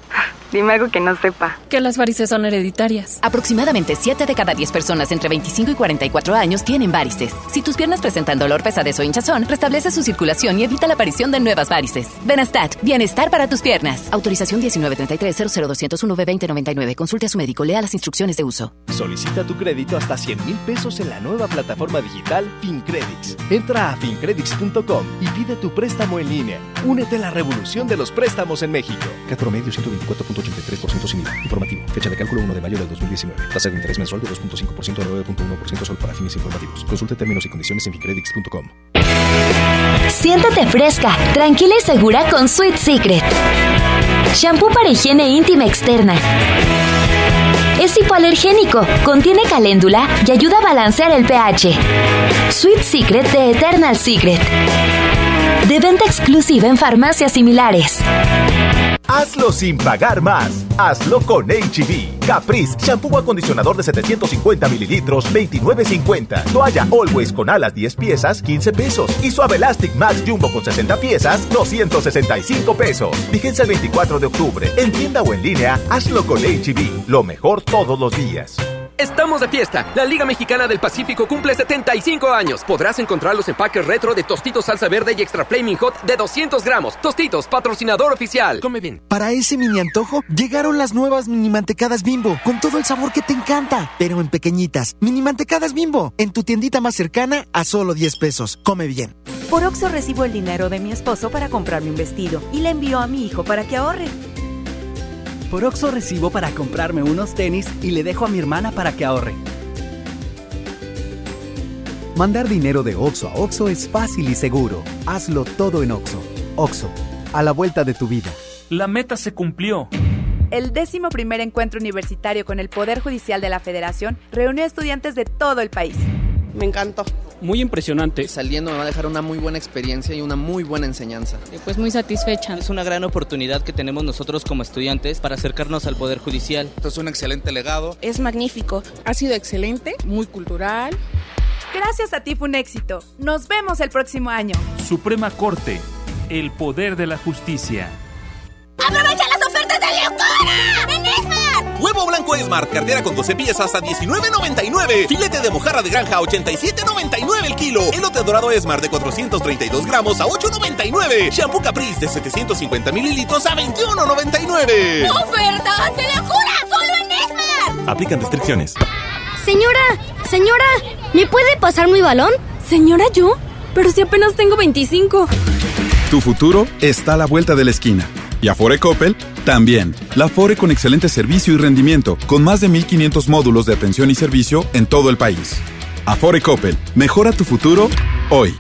Speaker 108: Dime algo que no sepa.
Speaker 107: Que las varices son hereditarias.
Speaker 43: Aproximadamente 7 de cada 10 personas entre 25 y 44 años tienen varices. Si tus piernas presentan dolor, pesadez o hinchazón, restablece su circulación y evita la aparición de nuevas varices. Benastat, bienestar para tus piernas. Autorización 1933-00201B2099. Consulte a su médico. Lea las instrucciones de uso.
Speaker 99: Solicita tu crédito hasta 100 mil pesos en la nueva plataforma digital FinCredits. Entra a fincredits.com y pide tu préstamo en línea. Únete a la revolución de los préstamos en México.
Speaker 109: 4 medio 124. 0.83% sin IVA. Informativo. Fecha de cálculo 1 de mayo del 2019. Tasa de interés mensual de 2.5% a 9.1% solo para fines informativos. Consulte términos y condiciones en ficredits.com.
Speaker 16: Siéntate fresca, tranquila y segura con Sweet Secret. Shampoo para higiene íntima externa. Es hipoalergénico, contiene caléndula y ayuda a balancear el pH. Sweet Secret de Eternal Secret. De venta exclusiva en farmacias similares.
Speaker 30: Hazlo sin pagar más. Hazlo con HB. Caprice, shampoo acondicionador de 750 mililitros, 29.50. Toalla Always con alas 10 piezas, 15 pesos. Y Suave Elastic Max Jumbo con 60 piezas, 265 pesos. Vigencia el 24 de octubre. En tienda o en línea, hazlo con HB. Lo mejor todos los días.
Speaker 99: Estamos de fiesta. La Liga Mexicana del Pacífico cumple 75 años. Podrás encontrar los empaques retro de Tostitos Salsa Verde y Extra Flaming Hot de 200 gramos. Tostitos, patrocinador oficial. Come bien.
Speaker 42: Para ese mini antojo, llegaron las nuevas mini mantecadas bimbo, con todo el sabor que te encanta, pero en pequeñitas. Mini mantecadas bimbo, en tu tiendita más cercana a solo 10 pesos. Come bien.
Speaker 13: Por Oxo recibo el dinero de mi esposo para comprarme un vestido y le envío a mi hijo para que ahorre.
Speaker 110: Por Oxo recibo para comprarme unos tenis y le dejo a mi hermana para que ahorre.
Speaker 111: Mandar dinero de Oxo a Oxo es fácil y seguro. Hazlo todo en Oxo. Oxo, a la vuelta de tu vida.
Speaker 112: La meta se cumplió.
Speaker 23: El décimo primer encuentro universitario con el Poder Judicial de la Federación reunió a estudiantes de todo el país.
Speaker 113: Me encantó.
Speaker 114: Muy impresionante.
Speaker 115: Saliendo me va a dejar una muy buena experiencia y una muy buena enseñanza.
Speaker 114: Pues muy satisfecha. Es una gran oportunidad que tenemos nosotros como estudiantes para acercarnos al Poder Judicial.
Speaker 116: Esto es un excelente legado.
Speaker 113: Es magnífico. Ha sido excelente, muy cultural.
Speaker 23: Gracias a ti fue un éxito. Nos vemos el próximo año.
Speaker 112: Suprema Corte, el poder de la justicia.
Speaker 21: ¡Aprovecha las ofertas de locura! ¡En
Speaker 12: Huevo blanco Esmar, cartera con 12 piezas a 19.99. Filete de mojarra de granja a 87.99 el kilo. Elote dorado Esmar de 432 gramos a 8.99. Shampoo Caprice de 750 mililitros a 21.99.
Speaker 21: ¡Ofertas de locura! ¡Solo en Esmar!
Speaker 12: Aplican restricciones.
Speaker 117: Señora, señora, ¿me puede pasar mi balón?
Speaker 114: Señora, ¿yo? Pero si apenas tengo 25.
Speaker 17: Tu futuro está a la vuelta de la esquina. Y Afore Coppel también. La Afore con excelente servicio y rendimiento, con más de 1500 módulos de atención y servicio en todo el país. Afore Coppel, mejora tu futuro hoy.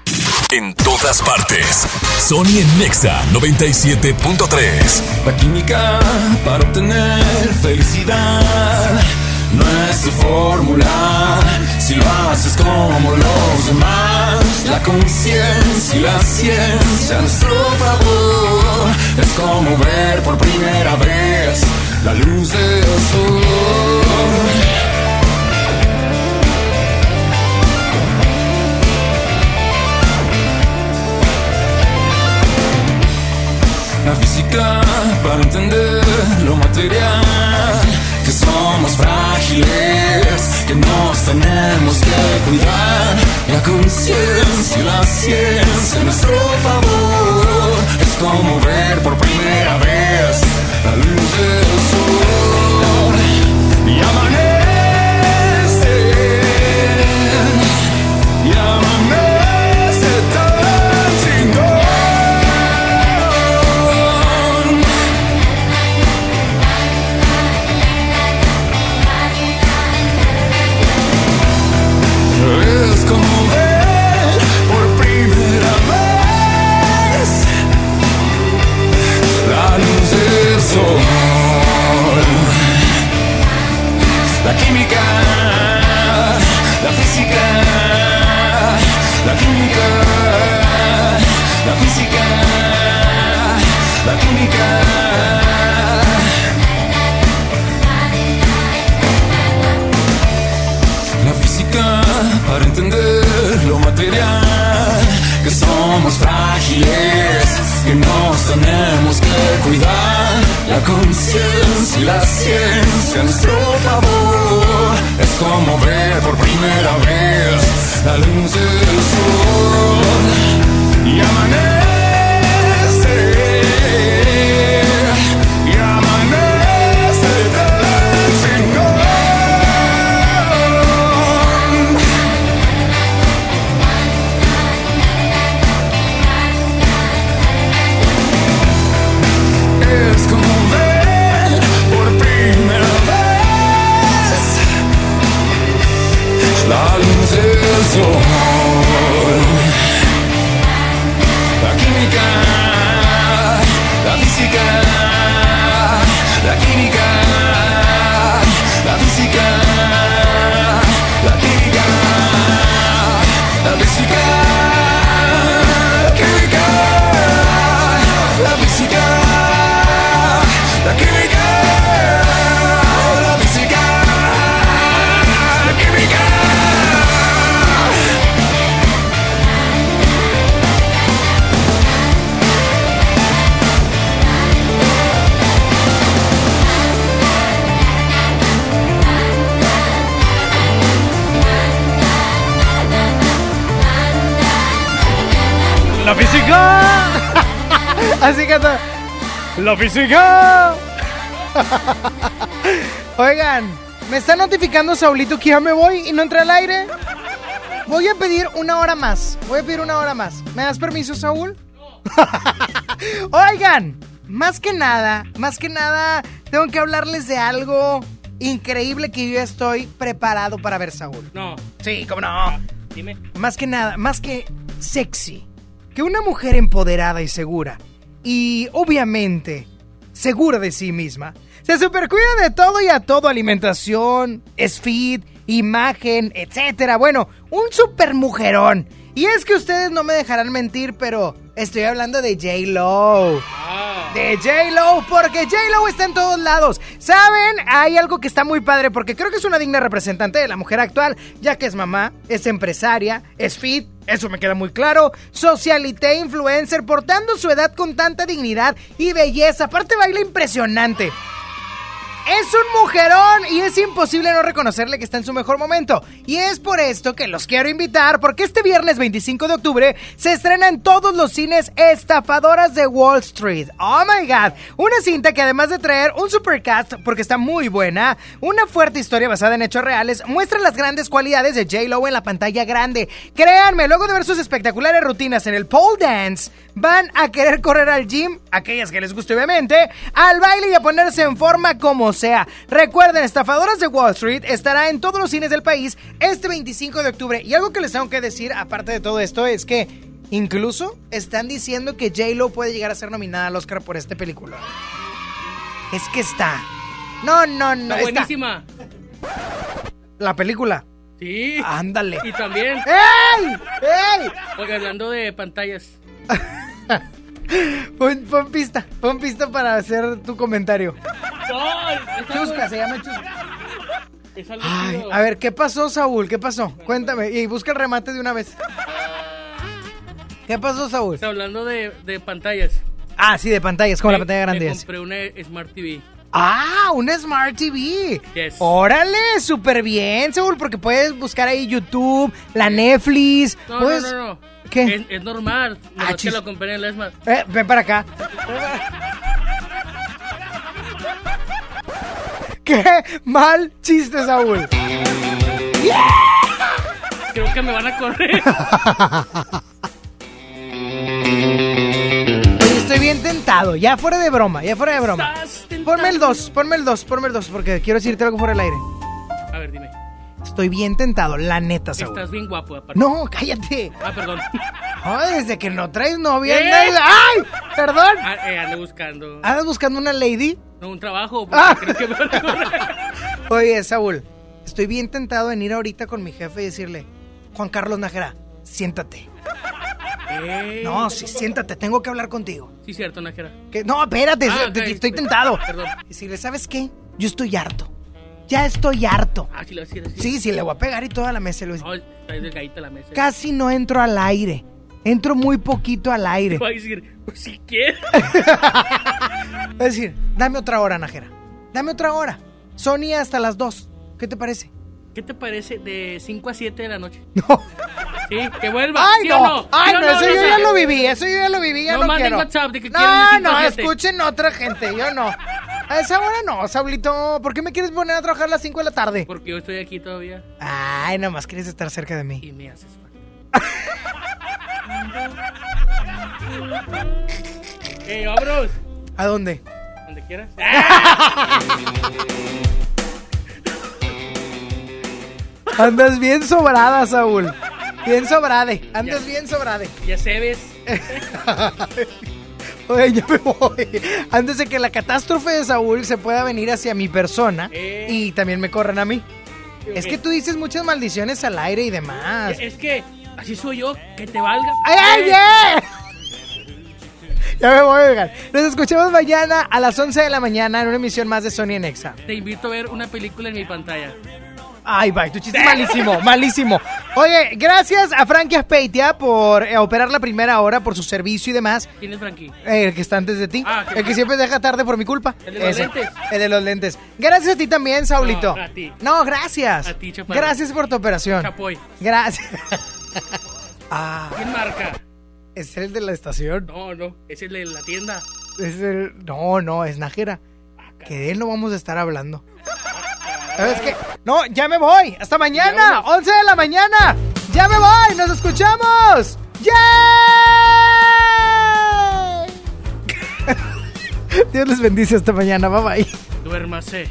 Speaker 1: En todas partes. Sony en Nexa 97.3.
Speaker 88: La química para obtener felicidad no es tu fórmula. Si lo haces como los demás, la conciencia y la ciencia nuestro favor. Es como ver por primera vez la luz del sol. La física para entender lo material, que somos frágiles, que nos tenemos que cuidar. La conciencia y la ciencia a nuestro favor, es como ver por primera vez la luz del sol. Y amanece, La química, la física, la química, la física, la química. La física para entender lo material, que somos frágiles, que nos tenemos que cuidar. La conciencia y la ciencia nuestro favor, es como ver por primera vez la luz del sol. Y amanece, del sol.
Speaker 2: Está. ¡La física! Oigan, me está notificando Saulito que ya me voy y no entré al aire. Voy a pedir una hora más. Voy a pedir una hora más. ¿Me das permiso, Saúl? Oigan, más que nada, más que nada, tengo que hablarles de algo increíble que yo estoy preparado para ver, Saúl.
Speaker 62: No.
Speaker 2: Sí, cómo no.
Speaker 62: Dime.
Speaker 2: Más que nada, más que sexy. Que una mujer empoderada y segura. Y obviamente segura de sí misma. Se supercuida de todo y a todo. Alimentación, es fit, imagen, etcétera. Bueno, un super mujerón. Y es que ustedes no me dejarán mentir, pero estoy hablando de J-Lo. De J-Lo, porque J-Lo está en todos lados. ¿Saben? Hay algo que está muy padre, porque creo que es una digna representante de la mujer actual, ya que es mamá, es empresaria, es fit, eso me queda muy claro, socialité, influencer, portando su edad con tanta dignidad y belleza. Aparte baila impresionante. Es un mujerón y es imposible no reconocerle que está en su mejor momento. Y es por esto que los quiero invitar, porque este viernes 25 de octubre se estrena en todos los cines Estafadoras de Wall Street. Oh my god, una cinta que además de traer un supercast, porque está muy buena, una fuerte historia basada en hechos reales, muestra las grandes cualidades de J-Lo en la pantalla grande. Créanme, luego de ver sus espectaculares rutinas en el pole dance, van a querer correr al gym, aquellas que les guste obviamente, al baile y a ponerse en forma como sea. Recuerden, Estafadoras de Wall Street estará en todos los cines del país este 25 de octubre. Y algo que les tengo que decir, aparte de todo esto, es que incluso están diciendo que J-Lo puede llegar a ser nominada al Oscar por esta película. Es que está. No, no, no.
Speaker 62: Está buenísima.
Speaker 2: La película.
Speaker 62: Sí.
Speaker 2: Ándale.
Speaker 62: Y también.
Speaker 2: ¡Ey! ¡Ey!
Speaker 62: Hablando de pantallas.
Speaker 2: Pon, pon pista, pon pista para hacer tu comentario.
Speaker 62: No,
Speaker 2: Chusca, se llama Chusca. Ay, a ver, ¿qué pasó, Saúl? ¿Qué pasó? Cuéntame. Y busca el remate de una vez. ¿Qué pasó, Saúl?
Speaker 62: Está hablando de, de pantallas.
Speaker 2: Ah, sí, de pantallas, como la pantalla grande
Speaker 62: Me compré una Smart TV.
Speaker 2: Ah, una Smart TV.
Speaker 62: Yes.
Speaker 2: Órale, súper bien, Saúl, porque puedes buscar ahí YouTube, la Netflix.
Speaker 62: No,
Speaker 2: puedes-
Speaker 62: no, no, no.
Speaker 2: ¿Qué?
Speaker 62: Es, es normal.
Speaker 2: Ah,
Speaker 62: Nomás que
Speaker 2: chis.
Speaker 62: lo compré en el Smart.
Speaker 2: Eh, ven para acá. ¡Qué mal chiste, Saúl!
Speaker 62: Creo que me van a correr.
Speaker 2: Estoy bien tentado, ya fuera de broma, ya fuera de broma. Ponme el 2, ponme el 2, ponme el 2, porque quiero decirte algo fuera del aire.
Speaker 62: A ver, dime.
Speaker 2: Estoy bien tentado, la neta, Saúl.
Speaker 62: Estás bien guapo, aparte.
Speaker 2: No, cállate.
Speaker 62: Ah, perdón.
Speaker 2: Ay, desde que no traes novia.
Speaker 62: ¿Eh?
Speaker 2: ¡Ay! Perdón.
Speaker 62: Ah, eh, ando buscando.
Speaker 2: ¿Andas buscando una lady?
Speaker 62: No, un trabajo.
Speaker 2: Ah.
Speaker 62: que me.
Speaker 2: Oye, Saúl, estoy bien tentado en ir ahorita con mi jefe y decirle, Juan Carlos Nájera, siéntate.
Speaker 62: Eh.
Speaker 2: No, sí, siéntate, tengo que hablar contigo.
Speaker 62: Sí, cierto, Nájera.
Speaker 2: Que- No, espérate,
Speaker 62: Ah,
Speaker 2: te-
Speaker 62: ok.
Speaker 2: estoy tentado.
Speaker 62: Perdón.
Speaker 2: Decirle, ¿sabes qué? Yo estoy harto. Ya estoy harto.
Speaker 62: Ah, sí, lo decía así.
Speaker 2: Sí, sí, le voy a pegar y toda la mesa. le voy a decir,
Speaker 62: No, está delgadita la mesa.
Speaker 2: Casi no entro al aire. Entro muy poquito al aire.
Speaker 62: Voy a decir, pues si quieres.
Speaker 2: Es decir, dame otra hora, Najera. Dame otra hora. Sony hasta las 2. ¿Qué te parece?
Speaker 62: ¿Qué te parece de 5 a 7 de la noche? No. Sí, que vuelva.
Speaker 2: Ay,
Speaker 62: ¿sí
Speaker 2: no.
Speaker 62: o no?
Speaker 2: Ay,
Speaker 62: ¿Sí
Speaker 2: no,
Speaker 62: o
Speaker 2: eso yo
Speaker 62: no
Speaker 2: ya
Speaker 62: sé?
Speaker 2: lo viví. Eso yo ya lo viví. Ya
Speaker 62: No
Speaker 2: no,
Speaker 62: manden
Speaker 2: quiero.
Speaker 62: WhatsApp de que quieren de
Speaker 2: no,
Speaker 62: a
Speaker 2: no, escuchen otra gente. Yo no. A esa hora no, Saulito. ¿Por qué me quieres poner a trabajar a las 5 de la tarde?
Speaker 62: Porque yo estoy aquí todavía
Speaker 2: Ay, nomás quieres estar cerca de mí.
Speaker 62: y me haces falta. ¡Eh, vámonos!
Speaker 2: ¿A dónde?
Speaker 62: Donde quieras.
Speaker 2: Andas bien sobrada, Saúl. Bien sobrade. Andas bien sobrade.
Speaker 62: Ya se ves.
Speaker 2: Oye, ya me voy. Antes de que la catástrofe de Saúl se pueda venir hacia mi persona
Speaker 62: Eh.
Speaker 2: y también me corran a mí. Es que tú dices muchas maldiciones al aire y demás.
Speaker 62: Es que así soy yo, que te valga.
Speaker 2: ¡Ay, ay,
Speaker 62: Eh,
Speaker 2: yeah! Ya me voy, oigan. Nos escuchamos mañana a las 11 de la mañana en una emisión más de Sony en Exa.
Speaker 62: Te invito a ver una película en mi pantalla.
Speaker 2: Ay, bye, tu chiste es malísimo, malísimo. Oye, gracias a Frankie Aspeitia por eh, operar la primera hora, por su servicio y demás.
Speaker 62: ¿Quién es Frankie?
Speaker 2: Eh, el que está antes de ti.
Speaker 62: Ah,
Speaker 2: el que
Speaker 62: bueno.
Speaker 2: siempre deja tarde por mi culpa.
Speaker 62: El de los lentes.
Speaker 2: El de los lentes. Gracias a ti también, Saulito.
Speaker 62: No, a ti.
Speaker 2: No, gracias.
Speaker 62: A ti, chaparro.
Speaker 2: Gracias por tu operación.
Speaker 62: Chapoy.
Speaker 2: Gracias. ah,
Speaker 62: ¿Quién marca?
Speaker 2: Es el de la estación.
Speaker 62: No, no, es el de la tienda.
Speaker 2: Es el... No, no, es Nájera. Que de él no vamos a estar hablando. ¿Sabes qué? No, ya me voy. Hasta mañana. 11 de la mañana. Ya me voy. Nos escuchamos. ¡Yay! Dios les bendice hasta mañana. Bye bye.
Speaker 62: Duérmase.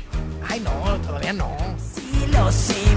Speaker 2: Ay, no, todavía no.
Speaker 118: Si los simios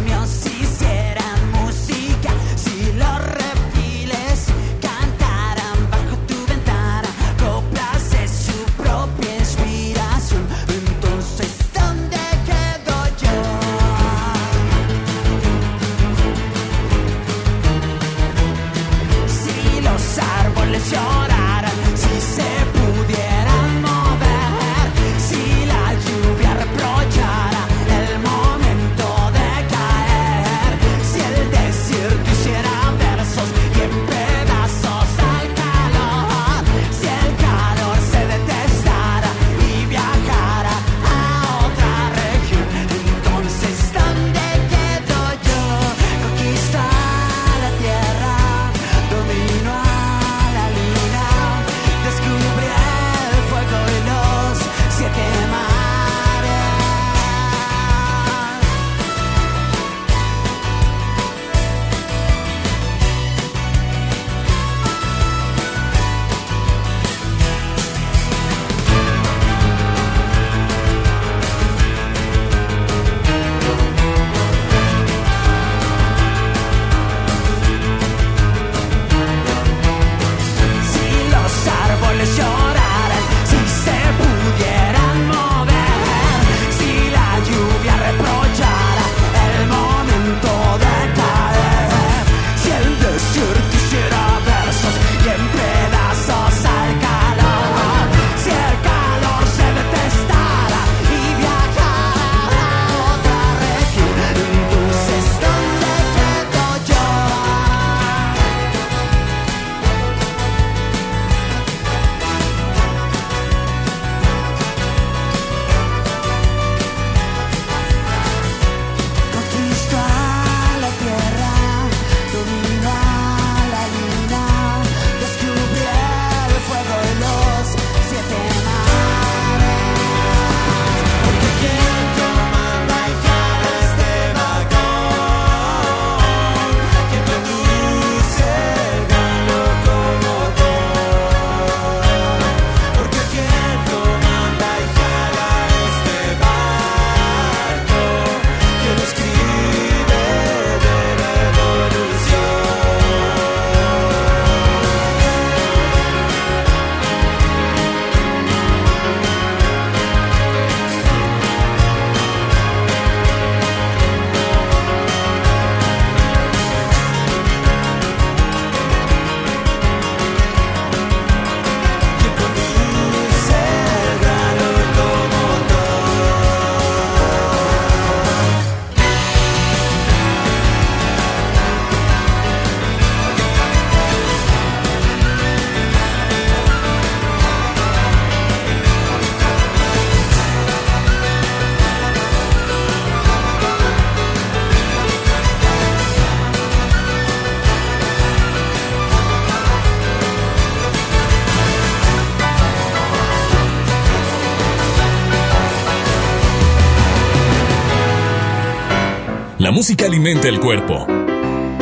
Speaker 1: música alimenta el cuerpo,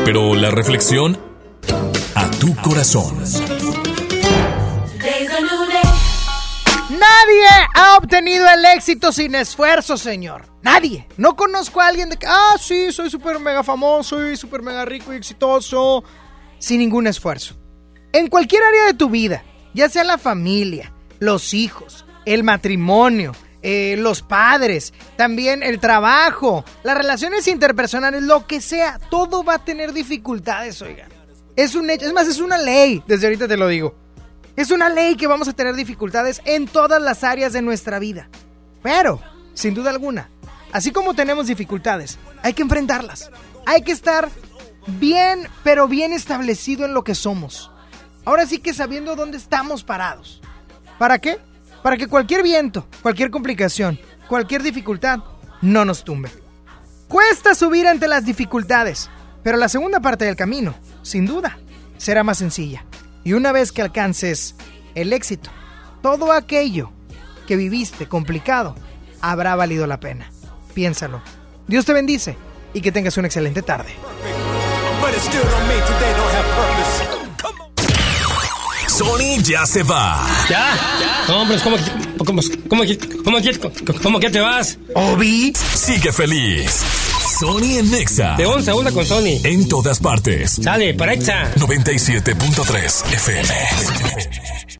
Speaker 1: pero la reflexión a tu corazón.
Speaker 2: Nadie ha obtenido el éxito sin esfuerzo, señor. Nadie. No conozco a alguien de que, ah, sí, soy súper mega famoso, soy súper mega rico y exitoso, sin ningún esfuerzo. En cualquier área de tu vida, ya sea la familia, los hijos, el matrimonio, eh, los padres, también el trabajo, las relaciones interpersonales, lo que sea, todo va a tener dificultades, oigan. Es un hecho, es más, es una ley, desde ahorita te lo digo. Es una ley que vamos a tener dificultades en todas las áreas de nuestra vida. Pero, sin duda alguna, así como tenemos dificultades, hay que enfrentarlas. Hay que estar bien, pero bien establecido en lo que somos. Ahora sí que sabiendo dónde estamos parados. ¿Para qué? Para que cualquier viento, cualquier complicación, cualquier dificultad no nos tumbe. Cuesta subir ante las dificultades, pero la segunda parte del camino, sin duda, será más sencilla. Y una vez que alcances el éxito, todo aquello que viviste complicado habrá valido la pena. Piénsalo. Dios te bendice y que tengas una excelente tarde.
Speaker 1: Sony ya se va.
Speaker 119: ¿Ya? No, hombre, ¿cómo, cómo, cómo, cómo, cómo, cómo que te vas?
Speaker 1: Obi sigue feliz. Sony en Nexa.
Speaker 119: De 11 a 1 con Sony.
Speaker 1: En todas partes.
Speaker 119: Sale, para Exa.
Speaker 1: 97.3 FM.